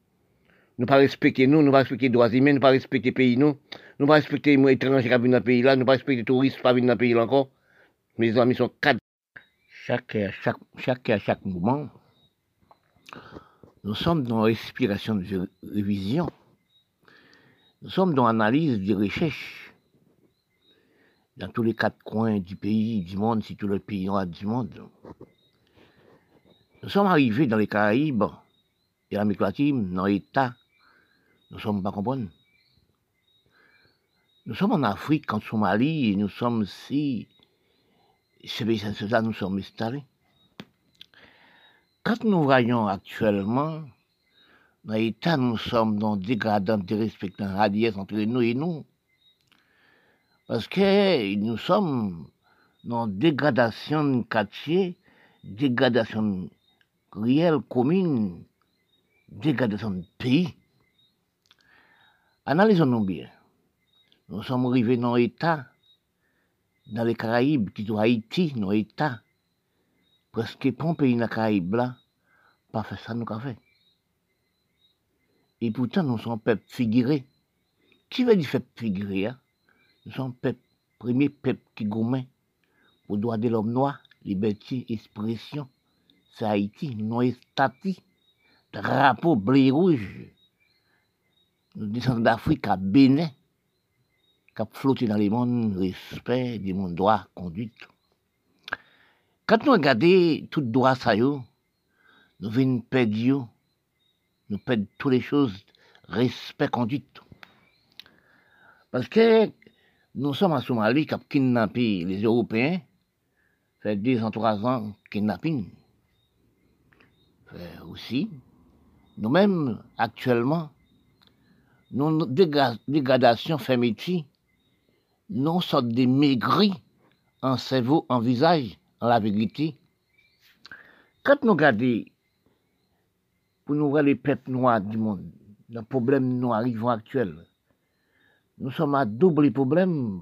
[SPEAKER 1] Nous pas respecter nous, nous pas les droits humains, nous pas respecter pays nous, nous pas respecter les étrangers qui viennent dans le pays là, nous pas respecter les touristes qui viennent dans le pays là encore. Mes amis sont quatre. Chaque, chaque, chaque, à chaque moment, nous sommes dans respiration de révision. Nous sommes dans l'analyse de recherche dans tous les quatre coins du pays, du monde, si tous les pays du monde. Nous sommes arrivés dans les Caraïbes et l'Amérique latine, dans l'État, nous ne sommes pas comprendre. Nous sommes en Afrique, en Somalie, et nous sommes ici, c'est ça, nous sommes installés. Quand nous voyons actuellement, dans l'État, nous sommes dans dégradant, dérespectant, radiesse entre nous et nous. Parce que nous sommes dans dégradation de quartier, dégradation réelle, commune, dégradation de pays. Analysons-nous bien. Nous sommes arrivés dans l'État, dans les Caraïbes, qui sont Haïti, dans l'État. Presque pour un pays dans les Caraïbes, là, pas fait ça, nous avons fait. Et pourtant, nous sommes peuple figuré. Qui veut dire peuple figuré hein? Nous sommes peuple, premier peuple qui gourmet pour droit de l'homme noir, liberté, expression. C'est Haïti, non stati, drapeau bleu rouge. Nous descendons d'Afrique à Bénin, a flotté dans les mondes, respect, des mondes droits, conduite. Quand nous regardons tout droit ça, nous venons perdre nous perdons toutes les choses, respect, conduite. Parce que nous sommes en Somalie qui a kidnappé les Européens, fait deux ans, trois ans, kidnapping. Aussi, nous-mêmes, actuellement, nos dégradations fait métier, nous sommes des maigris en cerveau, en visage, en la vérité. Quand nous regardons pour nous voir les peuples noirs du monde, le problème nous arrivons actuel. Nous sommes à double problème.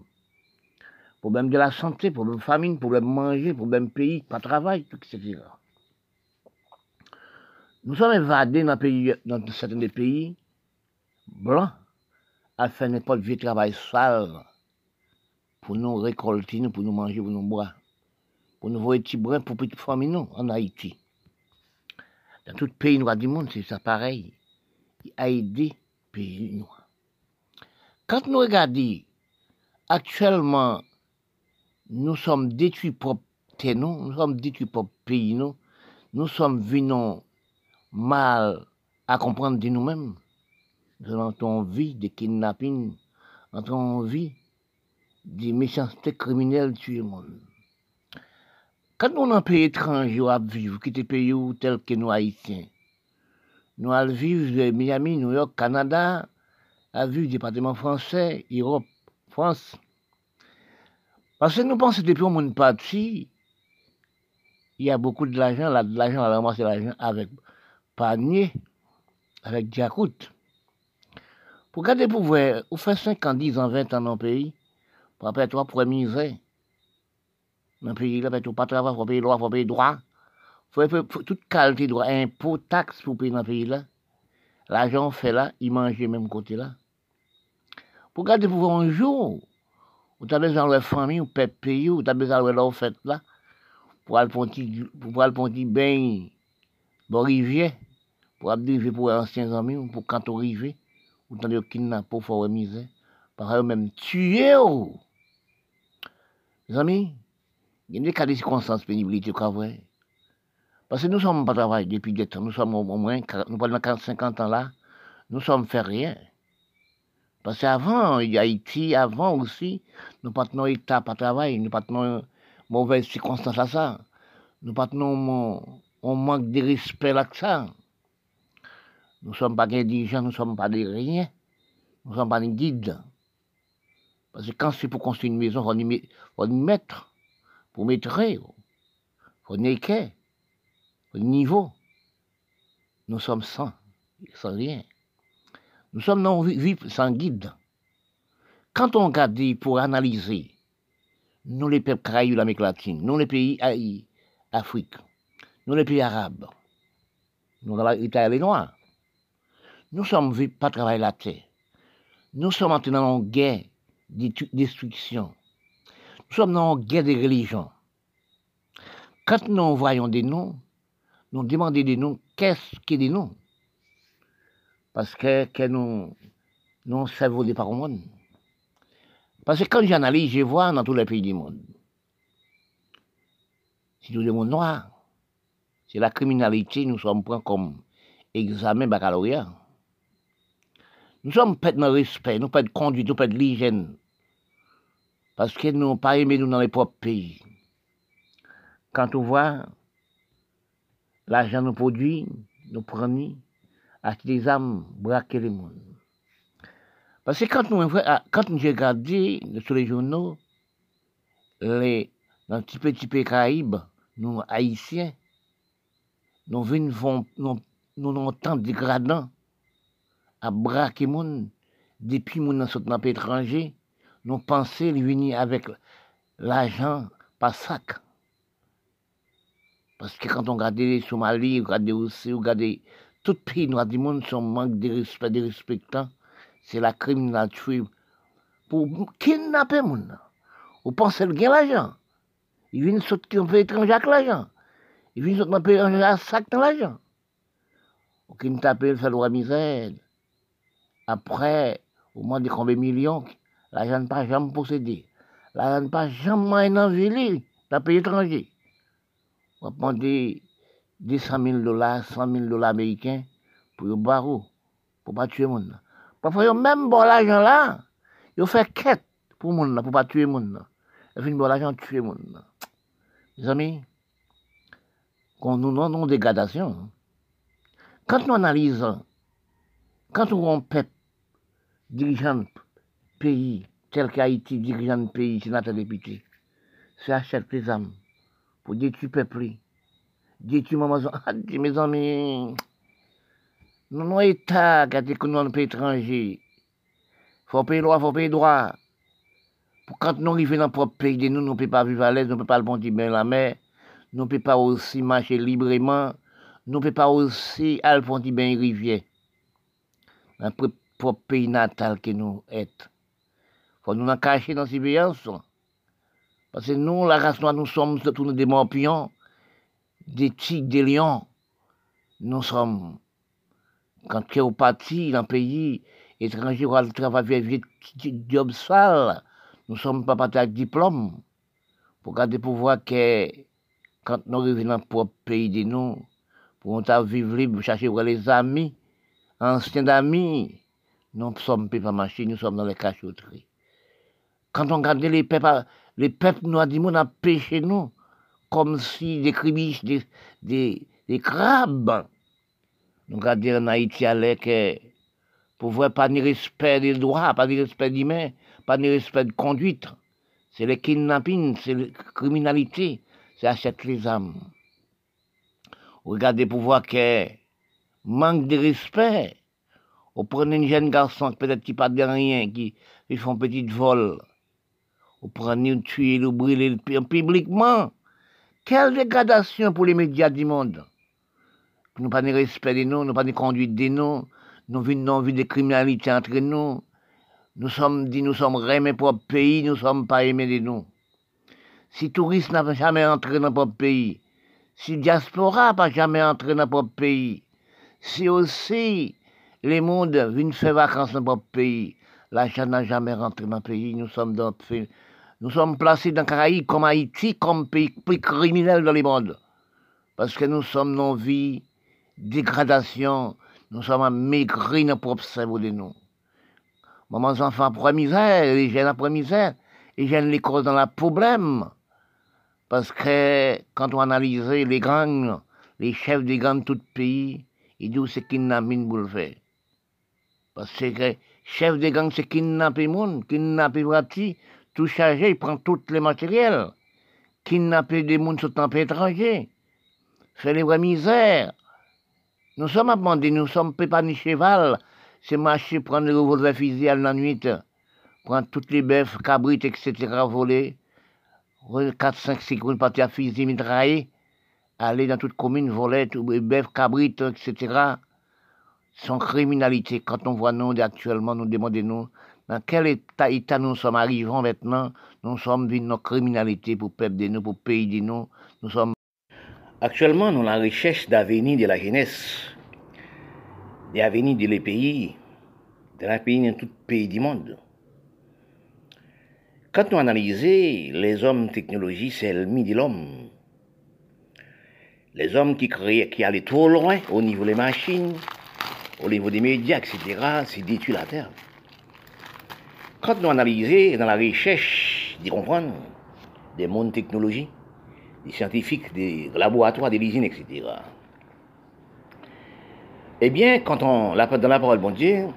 [SPEAKER 1] Problème de la santé, problème famine, problème de manger, problème de pays, pas de travail, etc. Nous sommes évadés dans, pays, dans certains pays blancs à faire n'importe quel travail sale pour nous récolter, pour nous manger, pour nous boire, pour nous voir petits brins pour petites familles en Haïti. Dans tout pays noir du monde, c'est ça pareil. Il a aidé pays noirs. Quand nous regardons, actuellement, nous sommes détruits pour nous, nous sommes détruits pour pays nous, nous sommes venus mal à comprendre de nous-mêmes. Nous avons envie de kidnapping, nous avons envie de méchanceté criminelle tuer monde. Quand nous un pays étranger à vivre, qui pays tel que nous haïtiens, nous allons vivre Miami, New York, Canada, à vivre département français, Europe, France. Parce que nous pensons que depuis on est parti, il y a beaucoup de l'argent, là, de l'argent, on l'argent avec panier, avec diacoute. Pour garder pour voir, vous faites 5 ans, 10 ans, 20 ans dans le pays, pour après toi, pour misère dans le pays, là, il faut pas travailler, il faut payer il faut payer droit. Il faut, toute qualité de droit, impôts, taxes pour payer dans le pays là. L'argent fait là, il mange même côté là. Pour garder pour un jour, vous avez besoin de la famille, ou peut payer, vous avez besoin de leur fête là, pour aller pour aller pour bain, dans rivière, pour aller pour anciens amis, pour quand on rive, vous avez kidnappé pour faire misère, par même tuer. Les amis, il y a des cas de circonstances pénibilité quoi vrai. Parce que nous ne sommes pas travaillés depuis des temps, nous sommes au moins, nous parlons 50 ans là, nous sommes fait rien. Parce qu'avant, Haïti, avant aussi, nous pas état pas travail, nous pas mauvaise circonstances à ça. Nous pas on manque de respect là que ça. Nous ne sommes pas des gens, nous ne sommes pas des rien. Nous ne sommes pas des guides. Parce que quand c'est pour construire une maison, il faut y mettre pour mettre au néquet, au niveau. Nous sommes sans, sans rien. Nous sommes non vivre sans guide. Quand on regarde pour analyser nous les peuples Caraïbes, l'Amérique latine, nous les pays Afrique, nous les pays arabes, nous les noirs, nous sommes pas travailler la terre. Nous sommes dans une guerre de destruction. Nous sommes dans une guerre de religion. Quand nous voyons des noms, nous demandons des noms, qu'est-ce qui est des noms? Parce que, que nous, nous cerveau par le monde. Parce que quand j'analyse, je vois dans tous les pays du monde, c'est tout le monde noir. C'est la criminalité, nous sommes pris comme examen baccalauréat. Nous sommes pas de respect, nous pas de conduite, nous pas de l'hygiène. Parce nous n'avons pas aimé nous dans les propres pays. Quand on voit l'argent nous produit, nous prenons, acheter des âmes, braquer les mondes. Parce que quand nous, quand nous regardons sur les journaux, les, dans les petits petits pays Caraïbes, nous, Haïtiens, nous venons, nous, nous, nous, tant dégradants à braquer moun depuis moun dans notre pays étranger, nous pensons venir avec l'argent par sac. Parce que quand on regarde les Somalie, on regarde aussi, on regarde tout pays noir du monde, son manque de respect, de respectant, c'est la criminalité pour kidnapper moun. Vous pensez qu'il a l'argent? Il vient sortir un pays étranger avec l'argent. Il vient sortir un pays étranger avec l'argent. Il fait la misère. Après, au moins de combien millions, l'argent n'a pas jamais possédé. L'argent n'a pas jamais enlevé dans pays étranger. On va prendre 200 000 dollars, 100 000 dollars américains pour le barreau, pour pas tuer le monde. Parfois, même bon l'argent là, ils fait quête pour le monde, pour pas tuer le monde. Ils font bon l'argent tuer le monde. Les amis, quand nous avons des dégradation, quand nous analysons, quand nous avons peuple dirigeant pays, tel qu'Haïti, dirigeant pays, sénateur député, c'est acheter les âmes pour détruire le peuple, détruire maman, ah, mes amis, nous avons État qui a le pays étranger. Il faut payer droit, faut payer droit. Pour quand nous arrivons dans notre propre pays, nous ne pouvons pas vivre à l'aise, nous ne pouvons pas le bon bien la mer, nous ne pouvons pas aussi marcher librement, nous ne pouvons pas aussi aller le bon bien rivière. Dans propre pays natal que nous sommes. faut nous en cacher dans ces pays. Parce que nous, la race noire, nous sommes tous des morpions, des tigres, des lions. Nous sommes, quand tu es parti dans un pays étranger, on travailler avec des job sale, nous sommes pas partis avec diplôme. Pour garder pour voir que quand nous revenons dans propre pays de nous, pour vivre libre, chercher les amis, anciens amis, nous sommes pas marcher, nous sommes dans les cachotteries. Quand on regarde les peuples, les peuples noirs du monde ont pêché nous, comme si des cribiches, des, des, des crabes. Nous regardons en Haïti que pour voir pas de respect des droits, pas de respect d'humain, pas de respect de conduite. C'est le kidnapping, c'est la criminalité, c'est acheter les âmes. Regardez pour voir que manque de respect, vous prenez un jeune garçon, peut-être qui pas de rien, qui, qui font petit vol. Vous prenez un tuer, le brûler publiquement. Quelle dégradation pour les médias du monde. Nous pas de respect de nous, nous pas de conduite de nous, nous venons vie de criminalité entre nous. Nous sommes dit, nous sommes pour propre pays, nous sommes pas aimés de nous. Si touristes n'ont jamais entré dans notre pays, si diaspora n'a jamais entré dans notre pays, si aussi les mondes viennent faire vacances dans notre pays. L'argent n'a jamais rentré dans le pays. Nous sommes, dans, nous sommes placés dans le Caraïbes comme Haïti, comme pays plus criminel dans le monde. Parce que nous sommes dans vie, dégradation, nous sommes maigris dans notre propre cerveau de nous. Maman, enfants pour misère, les jeunes pour la misère, les jeunes les causes dans la problème. Parce que quand on analyse les gangs, les chefs des gangs de tout pays, ils disent c'est kidnapping pour le faire. Parce que chef de gang, c'est kidnapper monde, kidnapper parti, tout chargé, il prend tous les matériels. Kidnapper des gens sur le étranger. Faire les vraies misères. Nous sommes demandé, nous sommes pas ni cheval. C'est marcher, prendre le revolver fusil à la nuit, prendre toutes les bœufs, cabrites, etc., voler. 4, 5, 6 communes partis à fusil, mitrailler, aller dans toute commune, voler, tout, bœuf, cabrit, etc. Sans criminalité. Quand on voit nous actuellement, nous demandons nous dans quel état, état nous sommes arrivés maintenant. Nous sommes dans nos criminalité pour peuple de nous, pour pays de nous. Nous sommes.
[SPEAKER 2] Actuellement, nous la recherche d'avenir de la jeunesse, d'avenir de les pays, de la pays dans tout pays du monde. Quand nous analysons les hommes technologie, c'est l'ennemi de l'homme. Les hommes qui créent, qui allaient trop loin au niveau des machines, au niveau des médias, etc., c'est détruire la terre. Quand nous analysons dans la recherche de comprendre des mondes technologiques, des scientifiques, des laboratoires, des usines, etc., eh bien, quand on, dans la parole de bon Dieu,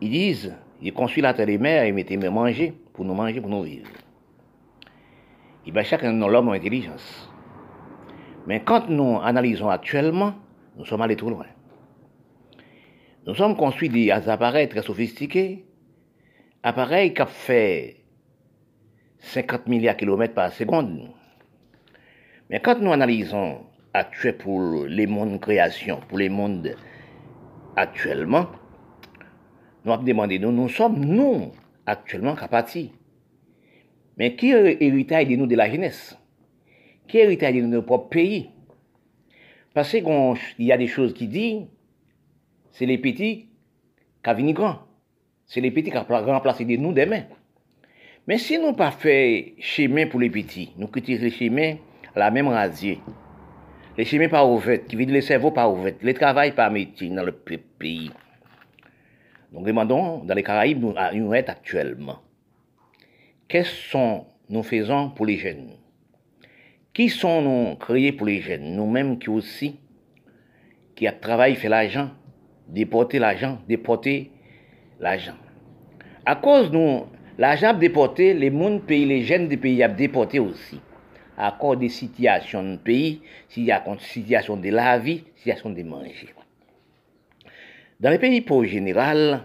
[SPEAKER 2] ils disent il construit la terre et mer et mettez me manger pour nous manger, pour nous vivre. Et bien, chacun de l'homme a intelligence. Mais quand nous analysons actuellement, nous sommes allés trop loin. Nous sommes construits des appareils très sophistiqués, appareils qui fait 50 milliards de kilomètres par seconde. Mais quand nous analysons actuellement pour les mondes création, pour les mondes actuellement, nous avons demandé, nous, nous sommes, nous, actuellement, capables. Mais qui est l'héritage de nous de la jeunesse? Qui est l'héritage de notre propre pays? Parce qu'il y a des choses qui disent, c'est les petits qui ont grands. C'est les petits qui remplacé de nous demain. Mais si nous pas fait chemin pour les petits, nous quittons les chemins à la même rasier, les chemins pas ouverts, qui vident le cerveau pas ouverts, le travail pas métier dans le pays, nous demandons dans les Caraïbes, nous, nous actuellement. Qu'est-ce que nous faisons pour les jeunes? Qui sont nous créés pour les jeunes? Nous-mêmes qui aussi, qui a travaillé, fait l'argent, déporter l'argent, déporter l'argent. À cause nous, l'argent déporté, les mondes pays, les jeunes des pays a déporté aussi. À cause des situations du pays, s'il y a situation de la vie, situation de manger. Dans les pays pour général,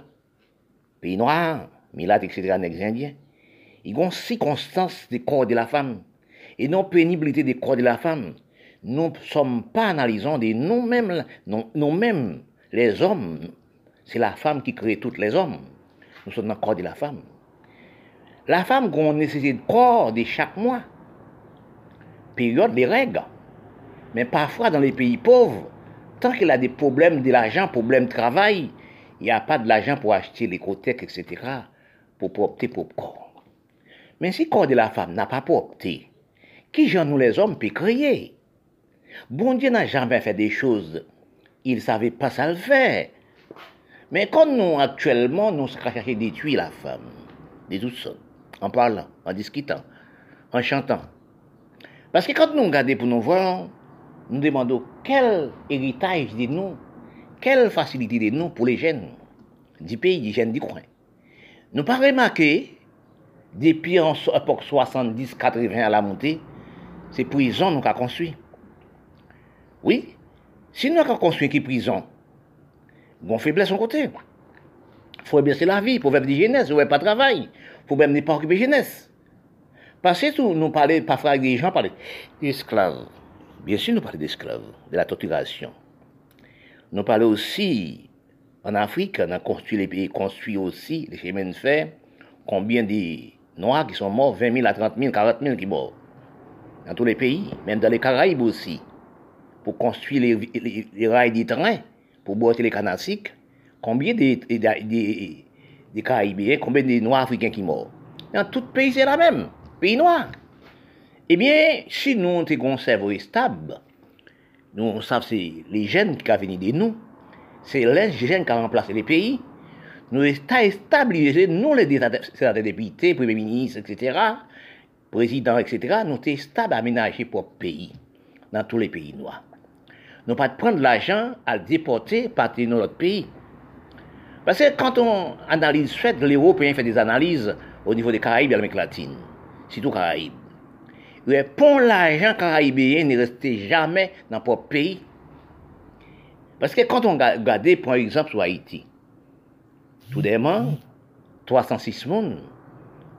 [SPEAKER 2] pays noirs, Milat, etc., indiens, ils ont circonstances des corps de la femme et non pénibilité des corps de la femme. Nous ne sommes pas analysant de nous-mêmes, nous-mêmes, les hommes. C'est la femme qui crée tous les hommes. Nous sommes dans le corps de la femme. La femme a nécessité de corps de chaque mois. Période des règles. Mais parfois dans les pays pauvres, tant qu'il a des problèmes de l'argent, problèmes de travail, il n'y a pas de l'argent pour acheter les etc., pour opter pour le corps. Mais si le corps de la femme n'a pas opter, qui j'en nous les hommes peut créer Bon Dieu n'a jamais fait des choses, il savait pas ça le faire. Mais quand nous, actuellement, nous chercher détruire la femme, de tout ça, en parlant, en discutant, en chantant. Parce que quand nous regardons pour nous voir, nous demandons quel héritage de nous, quelle facilité de nous pour les jeunes du pays, des jeunes du coin. Nous pas remarqué, depuis en époque 70-80 à la montée, c'est prison nous avons construit. Oui, si nous avons construit qui prison, bon faiblesse son côté. Faut baisser la vie, pour faire des jeunesse, faut pas travail, faut même ne pas occuper jeunesse. Parce que nous parlons parfois avec des gens, parler d'esclaves. Bien sûr, nous parlons d'esclaves, de la torturation. Nous parlons aussi, en Afrique, on a construit les pays, construit aussi les chemins de fer, combien de Noirs qui sont morts, 20 000 à 30 000, 40 000 qui sont morts. Dans tous les pays, même dans les Caraïbes aussi, pour construire les, rails des trains, pour boiter les canasiques, combien de, de, Caraïbiens, combien de Noirs africains qui morts. Dans tout pays, c'est la même, pays noir. Eh bien, si nous te conservons stable, nous savons c'est les jeunes qui ont venu de nous, c'est les jeunes qui ont remplacé les pays. Nous sommes stabilisés, nous les députés, premiers ministres, etc., présidents, etc., nous sommes stables aménagés pour le pays, dans tous les pays noirs. Nous pas prendre l'argent à déporter partir dans notre pays. Parce que quand on analyse, fait, l'Européen fait des analyses au niveau des Caraïbes et de l'Amérique latine, surtout Caraïbes. Le l'argent caribéen ne restait jamais dans notre pays. Parce que quand on regarde, par exemple, sur Haïti, tout d'un 306 personnes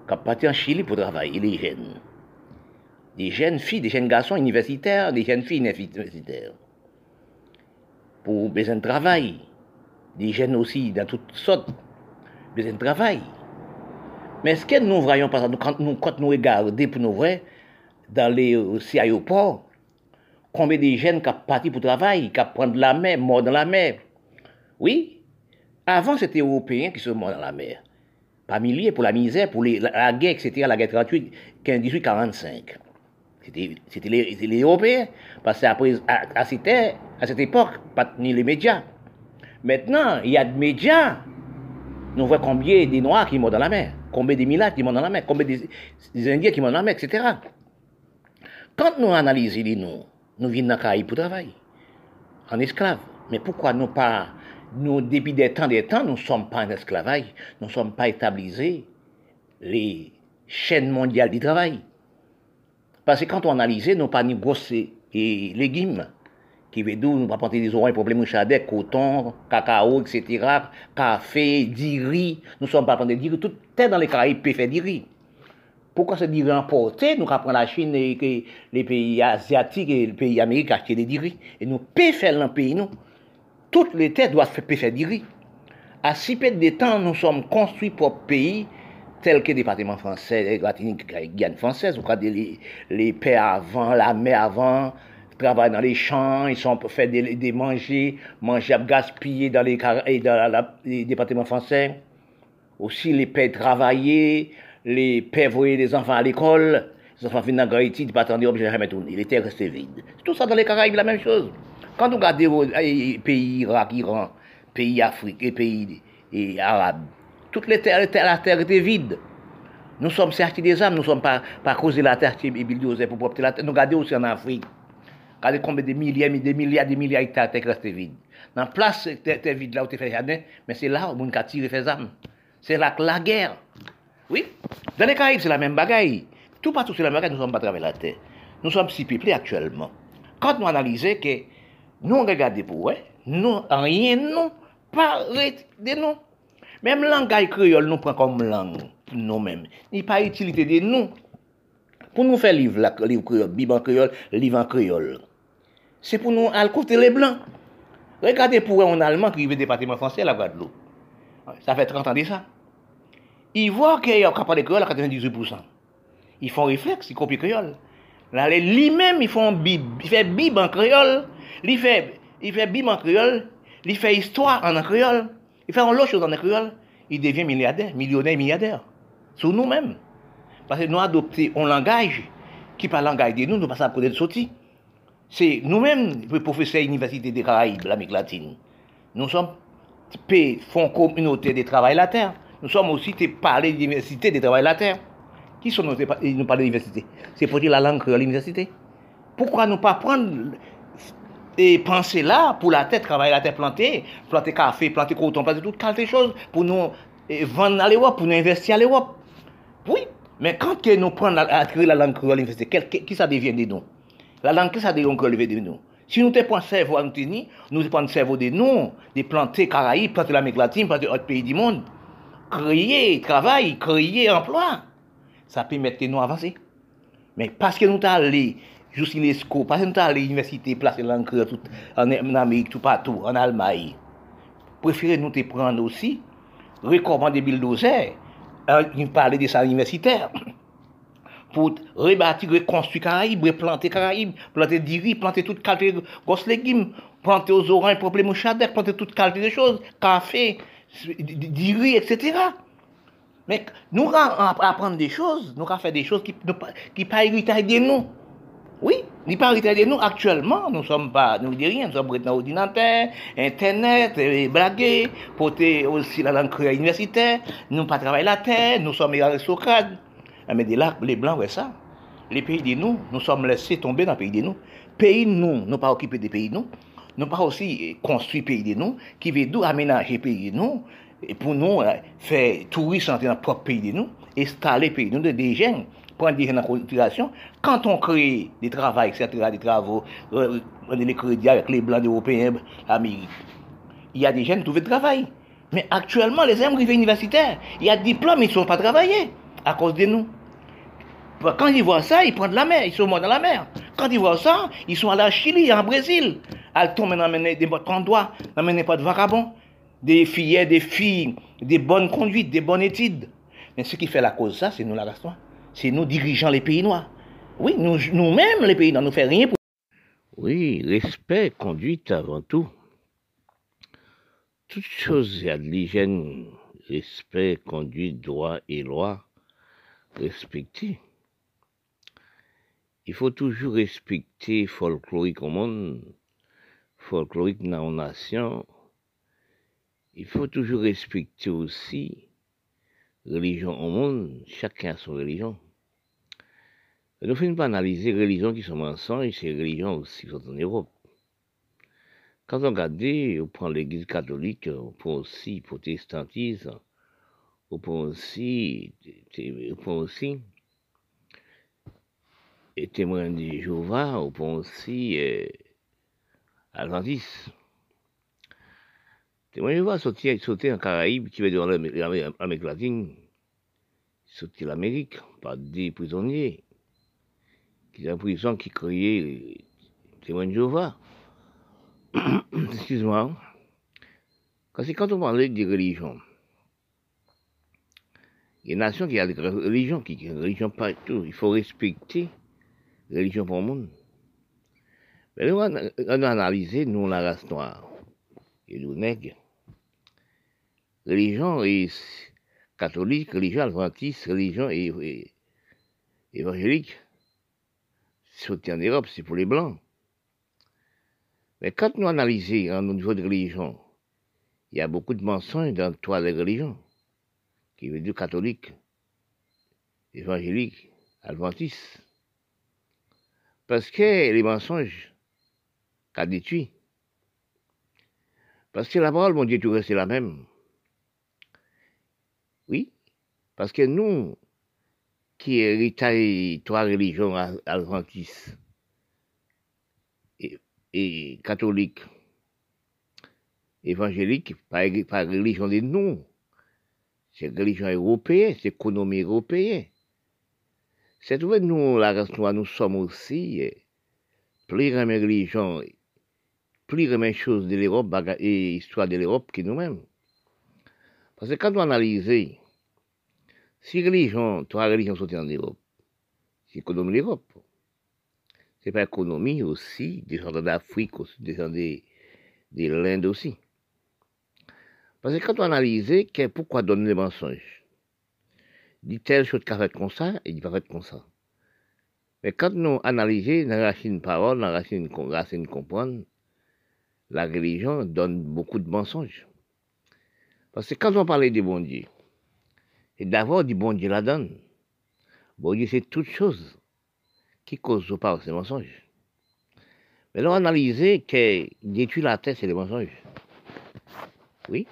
[SPEAKER 2] qui parti en Chili pour travailler, les jeunes. Des jeunes filles, des jeunes garçons universitaires, des jeunes filles universitaires. Pour besoin de travail. Des jeunes aussi, dans toutes sortes, besoin de travail. Mais est-ce que nous voyons ça quand nous, regardons pour nous voir dans les aussi aéroports, combien de jeunes qui partent pour travail, qui prennent la mer, morts dans la mer Oui, avant c'était Européens qui se morts dans la mer. Pas milliers pour la misère, pour la, guerre, etc., la guerre 38, 18, 45. C'était les, les, Européens. Parce qu'à à, à, à cette époque, pas ni les médias. Maintenant, il y a des médias. Nous voyons combien des Noirs qui meurent dans la mer, combien des Milats qui meurent dans la mer, combien des, Indiens qui meurent dans la mer, etc. Quand nous analysons les noms, nous venons dans Caraïbes pour travailler, en esclave. Mais pourquoi nous pas, nous, depuis des temps des temps, nous ne sommes pas en esclavage, nous ne sommes pas établis les chaînes mondiales du travail? Parce que quand on analyse, nous pas ni grosses et légumes, qui veut dire, nous pas porter des oreilles, problèmes de coton, cacao, etc., café, diri, nous sommes pas du riz, tout est dans les Caraïbes peut faire. Pourquoi ce du riz importé, nous prendre la Chine et les pays asiatiques et les pays américains acheter des riz, et nous pouvons faire le pays, nous. Toutes les terres doivent faire du riz. À si peu de temps, nous sommes construits pour pays, tels que département français, la Guyane française, ou les, les pères avant, la mer avant, travaillent dans les champs, ils sont fait des, des manger, manger gaspiller dans les, dans les départements français. Aussi, les pères travailler, les pères voyaient les enfants à l'école, les enfants viennent dans Haïti, ils attendre, je jamais tourner. Les terres restaient vides. Tout ça dans les Caraïbes, la même chose. Quand vous regardez les pays Irak, Iran, pays Afrique et pays arabes, Toutes les terres, la terre était vide. Nous sommes sortis des âmes, nous ne sommes pas, pas causés la terre qui est pour propter la terre. Nous regardons aussi en Afrique. Regardez combien de milliers, des milliards, des milliards d'hectares terre restent vides. Dans la place terre vide là où tu fais jardin, mais c'est là où on a tiré fait âmes. C'est là que la guerre. Oui. Dans les Caraïbes, c'est la même bagaille. Tout partout, c'est la même bagaille, nous ne sommes pas travers la terre. Nous sommes si peuplés actuellement. Quand nous analysons que nous regardons pour eux, nous, rien, nous, pas de nous. Mem langay kriol nou pren kom lang nou men. Ni pa itilite de nou. Pou nou fe liv la, liv kriol, biban kriol, livan kriol. Se pou nou al koute le blan. Rekade pou wè an alman ki yve departement fransè la Guadeloupe. Sa fè 30 an de sa. Y vwa ki yon kapade kriol a 98%. Y fon refleks, y kopi kriol. La le li men, y fon bib, y fè biban kriol. Li fè, y fè biban kriol. Li fè histwa an an kriol. Il fait autre chose en créole. Il devient milliardaire, millionnaire, milliardaire. Sur nous-mêmes. Parce que nous adoptons un langage qui parle langage de nous, nous passons à côté de sortie. C'est nous-mêmes, les professeurs de l'Université des Caraïbes, l'Amérique latine. Nous sommes fonds communauté des travail la terre. Nous sommes aussi parler de l'université des travail la terre. Qui sont nous parlent de l'université C'est pour dire la langue à l'université. Pourquoi ne pas prendre et penser là pour la terre, travailler la terre, planter, planter café, planter coton, planter toutes les choses pour nous vendre à l'Europe, pour nous investir à l'Europe. Oui, mais quand nous prenons créer la langue créole à l'université, qui ça devient de nous? La langue, qui ça devient de nous? Si nous te prenons cerveau à nous tenir, nous prenons cerveau de nous, de planter Caraïbes, planter l'Amérique latine, planter d'autres pays du monde, créer travail, créer emploi, ça permet de nous avancer. Mais parce que nous sommes l'ESCO, parce que nous sommes allés à l'université, placer l'encre en Amérique, tout partout, en Allemagne, préférez nous te prendre aussi, recommander Bulldozer, parler de ça universitaire pour rebâtir, reconstruire Caraïbes, replanter Caraïbes, planter du riz, planter toute qualité de grosses légumes, planter aux oranges, planter mouchadec, planter toute qualité de choses, café, du etc. Mais nous apprendre des choses, nous faire des choses qui ne qui pas héritage de nous. Oui, li pa ritade nou, aktuellement, nou som pa, nou di rien, nou som bretan ordinateur, internet, blage, pote osi la lankre universite, nou pa travaye la terre, nou som aristokrad. Ame de la, le blan wè sa. Le peyi de nou, nou som lese tombe nan peyi de nou. Peyi nou, nou pa okipe de peyi nou. Nou pa osi konstri peyi de nou, ki ve dou amenaje peyi de nou, pou nou fè touriste an te nan prop peyi de nou, estale peyi de nou de dejen. Prendre des jeunes en considération. Quand on crée des travaux, etc., des travaux, euh, les crédits avec les Blancs européens, l'Amérique, il y a des jeunes qui trouvent de travail. Mais actuellement, les jeunes universitaires, il y a des diplômes, ils ne sont pas travaillés. à cause de nous. Quand ils voient ça, ils prennent la mer, ils sont morts dans la mer. Quand ils voient ça, ils sont allés à Chili, en Brésil. Elles tombent dans des bons endroits, n'amenez pas de vagabonds, des filles, des filles, des bonnes conduites, des bonnes études. Mais ce qui fait la cause ça, c'est nous la race C'est nous dirigeants les pays noirs. Oui, nous, nous-mêmes, les pays noirs, nous faisons rien pour.
[SPEAKER 1] Oui, respect, conduite avant tout. Toute chose, il y a de l'hygiène, respect, conduite, droit et loi respecter. Il faut toujours respecter folklorique au monde, folklorique dans la nation. Il faut toujours respecter aussi religion au monde, chacun a son religion. Nous faisons pas analyser les religions qui sont mensonges, ces religions aussi qui sont en Europe. Quand on regarde, on prend l'église catholique, on prend aussi le protestantisme, on prend aussi, on prend les de Jéhovah, on prend aussi euh, Adventiste. Témoins de Jéhovah sauter en Caraïbes, qui va dans l'Amérique latine, sauter l'Amérique par des prisonniers qui sont en prison, qui criaient témoins de Jéhovah. Excuse-moi. Quand on parlait des religions, il y a une nation qui a des religions, qui a des religions partout. Il faut respecter les religions pour le monde. Mais nous, on a analysé, nous, la race noire et nous, nègres. Religion et catholique, religion adventiste, religion et, évangélique. C'est en Europe, c'est pour les blancs. Mais quand nous analysons au niveau de religion, il y a beaucoup de mensonges dans toi les religions, qui veut dire catholique, évangélique, adventiste. Parce que les mensonges, qu'a détruit. Parce que la parole, mon Dieu, tout reste la même. Oui, parce que nous, qui héritons trois religions adventistes, et catholique, évangélique, par, par religion de nous. C'est religion européenne, c'est économie européenne. C'est vrai, nous, la race noire, nous sommes aussi eh, plus de religion, plus de choses de l'Europe et histoire de l'Europe que nous-mêmes. Parce que quand on analyse, si religion, trois religions sont en Europe, c'est économie l'Europe c'est pas économie aussi, descendant d'Afrique, descendant de, de l'Inde aussi. Parce que quand on analyse, pourquoi donner les mensonges Dit telle chose qu'a fait comme ça, et dit pas fait comme ça. Mais quand nous analysons la racine parole, la racine, racine comprendre, la religion donne beaucoup de mensonges. Parce que quand on parlait du bon Dieu, et d'abord du bon Dieu la donne. Bon Dieu, c'est toute chose qui cause pas ces mensonges. Mais là, analyser que détruire la tête, c'est des mensonges. Oui.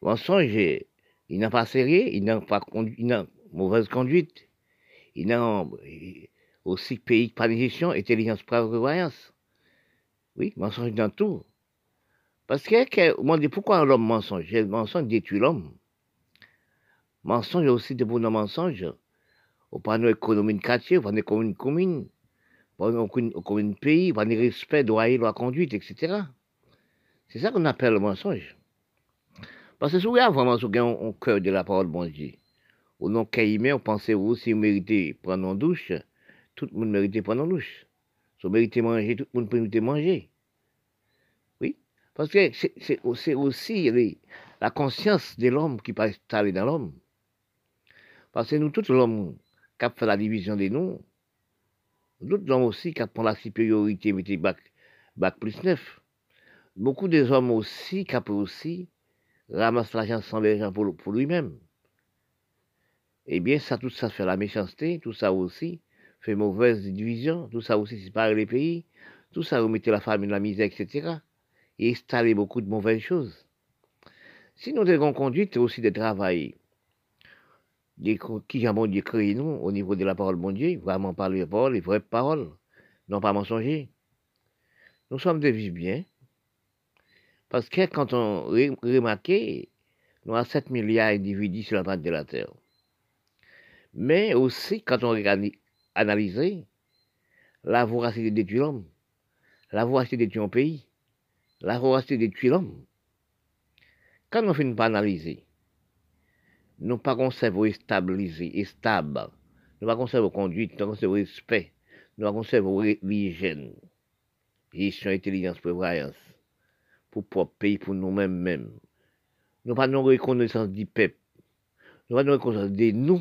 [SPEAKER 1] Mensonge, il n'a pas sérieux, il n'a pas mauvaise conduite, il n'a aussi pays de gestion, intelligence, prévoyance. Oui, mensonge dans tout. Parce que, on dit pourquoi l'homme mensonge? Le mensonge détruit l'homme? Mensonge aussi de bon mensonge au panneau économie de quartier, au panneau commune commune, au commune pays, au panneau respect, droit et loi conduite, etc. C'est ça qu'on appelle le mensonge. Parce que si vous avez vraiment au cœur de la parole bon Dieu, au nom caïmé, on pensez vous, si vous méritez prendre une douche, tout le monde mérite prendre une douche. Si vous méritez manger, tout le monde peut manger. Oui, parce que c'est aussi la conscience de l'homme qui peut installer dans l'homme. Parce que nous, tout l'homme, qui a fait la division des noms, d'autres hommes aussi qui pris la supériorité, mettez bac, bac plus neuf. Beaucoup des hommes aussi qui aussi ramassé l'argent sans l'argent pour, pour lui-même. Eh bien, ça, tout ça fait la méchanceté, tout ça aussi fait mauvaise division, tout ça aussi sépare les pays, tout ça remettait la famille, la misère, etc. Et installer beaucoup de mauvaises choses. Si nous devons conduite aussi de travail qui a bon Dieu créé nous au niveau de la parole mon Dieu, vraiment parler la parole, les vraies paroles, non pas mensonger. Nous sommes des vies bien. Parce que quand on remarque, nous avons 7 milliards d'individus sur la planète de la Terre.
[SPEAKER 2] Mais aussi, quand on analyser, la voracité détruit l'homme, la voracité détruit un pays, la voracité détruit l'homme. Quand on finit pas analyser, nous pas conserver stabiliser et stable, nous pas conserver conduite, nous pas conserver respect, nous pas conserver l'hygiène, gestion, intelligence, prévoyance, pour propre pays, pour nous-mêmes mêmes. Nous pas nous reconnaissance du peuple, nous pas nous reconnaissance de nous,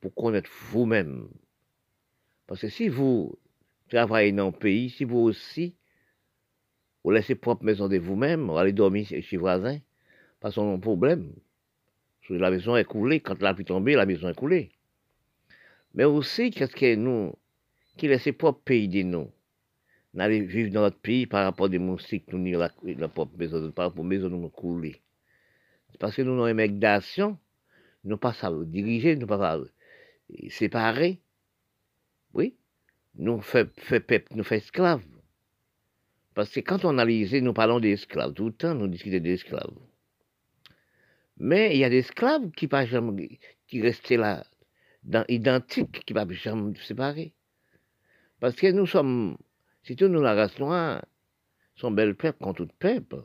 [SPEAKER 2] pour connaître vous-même. Parce que si vous travaillez dans le pays, si vous aussi, vous laissez propre maison de vous-même, vous allez dormir chez voisin, pas son problème. La maison est coulée, quand la pluie tombe, la maison est coulée. Mais aussi, qu'est-ce que nous, qui laissez propre pays de nous, n'allez vivre dans notre pays par rapport à des moustiques, nous, la, la propre maison, par rapport aux maisons nous couler. Parce que nous avons une migration, nous pas ça diriger, nous pas séparer. Oui, nous peuple, nous esclaves. Parce que quand on analyse, nous parlons d'esclaves. Tout le temps, nous discutons d'esclaves. Mais il y a des esclaves qui pas jamais, qui restaient là, identiques, qui ne pas jamais se séparer. Parce que nous sommes, surtout nous, la race noire, sont bel peuple contre tout peuple.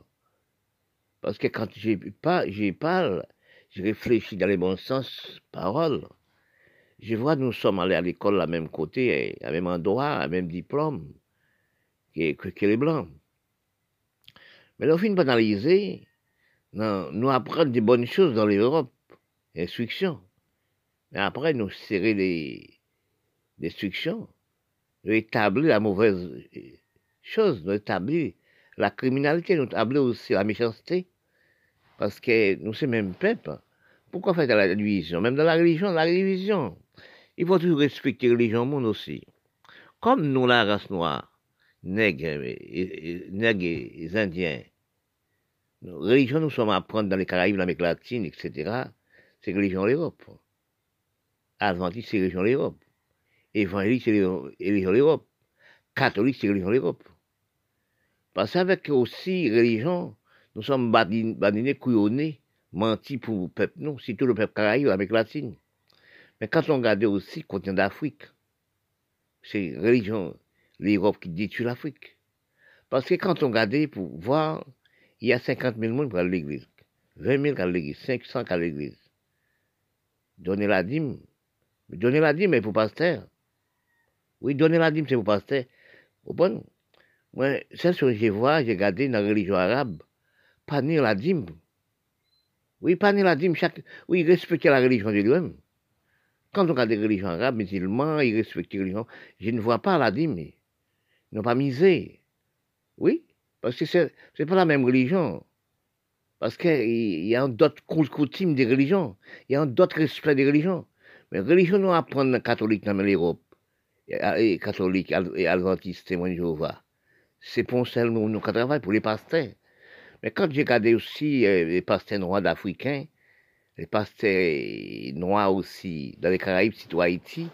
[SPEAKER 2] Parce que quand j'y parle, je réfléchis dans les bons sens, paroles. Je vois, nous sommes allés à l'école à même côté, à même endroit, à même diplôme que, les Blancs. Mais là, on finit analyser, nous apprendre des bonnes choses dans l'Europe, instruction. Mais après, nous serrer les instructions, nous établir la mauvaise chose, nous établir la criminalité, nous établir aussi la méchanceté. Parce que nous sommes même peuple. Pourquoi faire de la division? Même dans la religion, la division. Il faut toujours respecter la religion monde aussi. Comme nous, la race noire, nègres, nègres et indiens, nos religions, nous sommes à prendre dans les Caraïbes, l'Amérique latine, etc. C'est religion l'Europe. Adventiste, c'est religion l'Europe. Évangélique, c'est religion l'Europe. Catholique, c'est religion l'Europe. Parce qu'avec aussi religion, nous sommes badinés, couillonnés, mentis pour le peuple, non, surtout le peuple caraïbe, l'Amérique latine. Mais quand on regarde aussi le continent d'Afrique, c'est religion, l'Europe qui détruit l'Afrique. Parce que quand on regarde pour voir il y a 50 000 personnes qui à l'église, 20 000 à l'église, 500 à l'église. Donnez la dîme. Donnez la dîme, mais pour pasteur. Oui, donnez la dîme, c'est pour pasteur. Bon, moi, c'est ce que je vois, j'ai regardé dans la religion arabe, pas ni la dîme. Oui, pas ni la dîme, chaque, oui, respecter la religion de lui-même. Quand on regarde les religions arabes, musulmans, ils respectent la religion. Je ne vois pas la dîme. Ils n'ont pas misé. Oui, parce que c'est n'est pas la même religion. Parce qu'il y a d'autres coutumes des religions. Il y a d'autres respects des religions. Mais religion, nous apprendre catholique dans l'Europe. Et catholique et adventiste, témoin de Jéhovah. C'est pour ça que nous, travaillons pour les pasteurs. Mais quand j'ai regardé aussi euh, les pasteurs noirs d'Africains, les pasteurs noirs aussi dans les Caraïbes, surtout Haïti,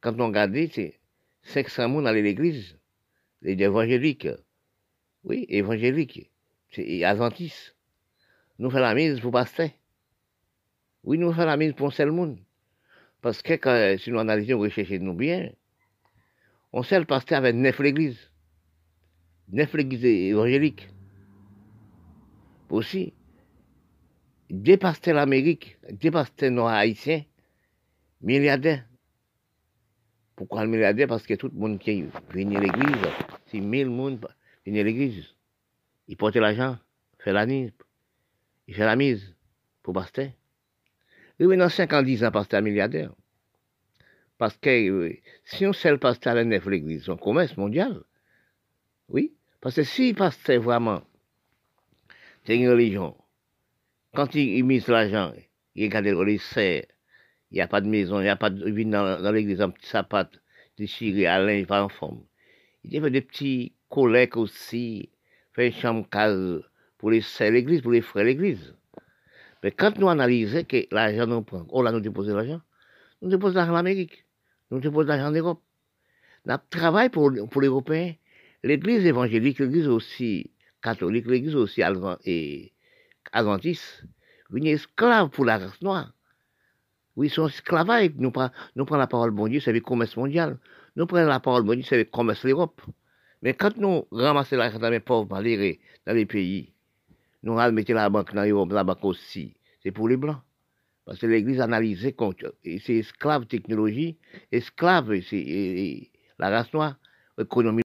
[SPEAKER 2] quand on regardait, c'est 500 personnes à l'église, les évangéliques. Oui, évangélique. C'est adventiste. Nous faisons la mise pour pasteur. Oui, nous faisons la mise pour un seul monde. Parce que si nous analysons, recherchons nous bien, on sait le pasteur avec neuf l'église. Neuf l'église évangélique. Aussi, des pasteurs l'Amérique, des pasteurs noirs haïtiens, milliardaires. Pourquoi le milliardaire Parce que tout le monde qui vient à l'église, c'est mille monde il à l'église. Il porte l'argent, fait la mise, il fait la mise pour pasteur. Oui, dans 5 ans, 10 ans, pasteur milliardaire. Parce que si on sait le pasteur à la nef l'église, un commerce mondial. Oui, parce que si pasteur vraiment, c'est une religion, quand il, mise l'argent, il regarde le sert, il n'y a pas de maison, il n'y a pas de vie dans, dans l'église, un petit sapate déchiré à linge, pas en forme. Il fait des petits collègues aussi, fait chambre case pour les l'église, pour les frères l'église. Mais quand nous analysons que l'argent nous prend, on a nous déposé l'argent, nous déposons l'argent en Amérique, nous déposons l'argent en Europe. Nous travaillons pour, pour les Européens. L'église évangélique, l'église aussi catholique, l'église aussi adventiste, une esclave pour la race noire.
[SPEAKER 1] Oui, son esclavage. Nous prenons nous prend la parole bon Dieu, c'est le commerce mondial. Nous prenons la parole bon Dieu, c'est le commerce l'Europe. Mais quand nous ramassons l'argent les pauvres dans les pays, nous mettons la banque dans l'Europe, la banque aussi, c'est pour les Blancs. Parce que l'Église analysait c'est esclave technologie, esclave, c'est la race noire, économie.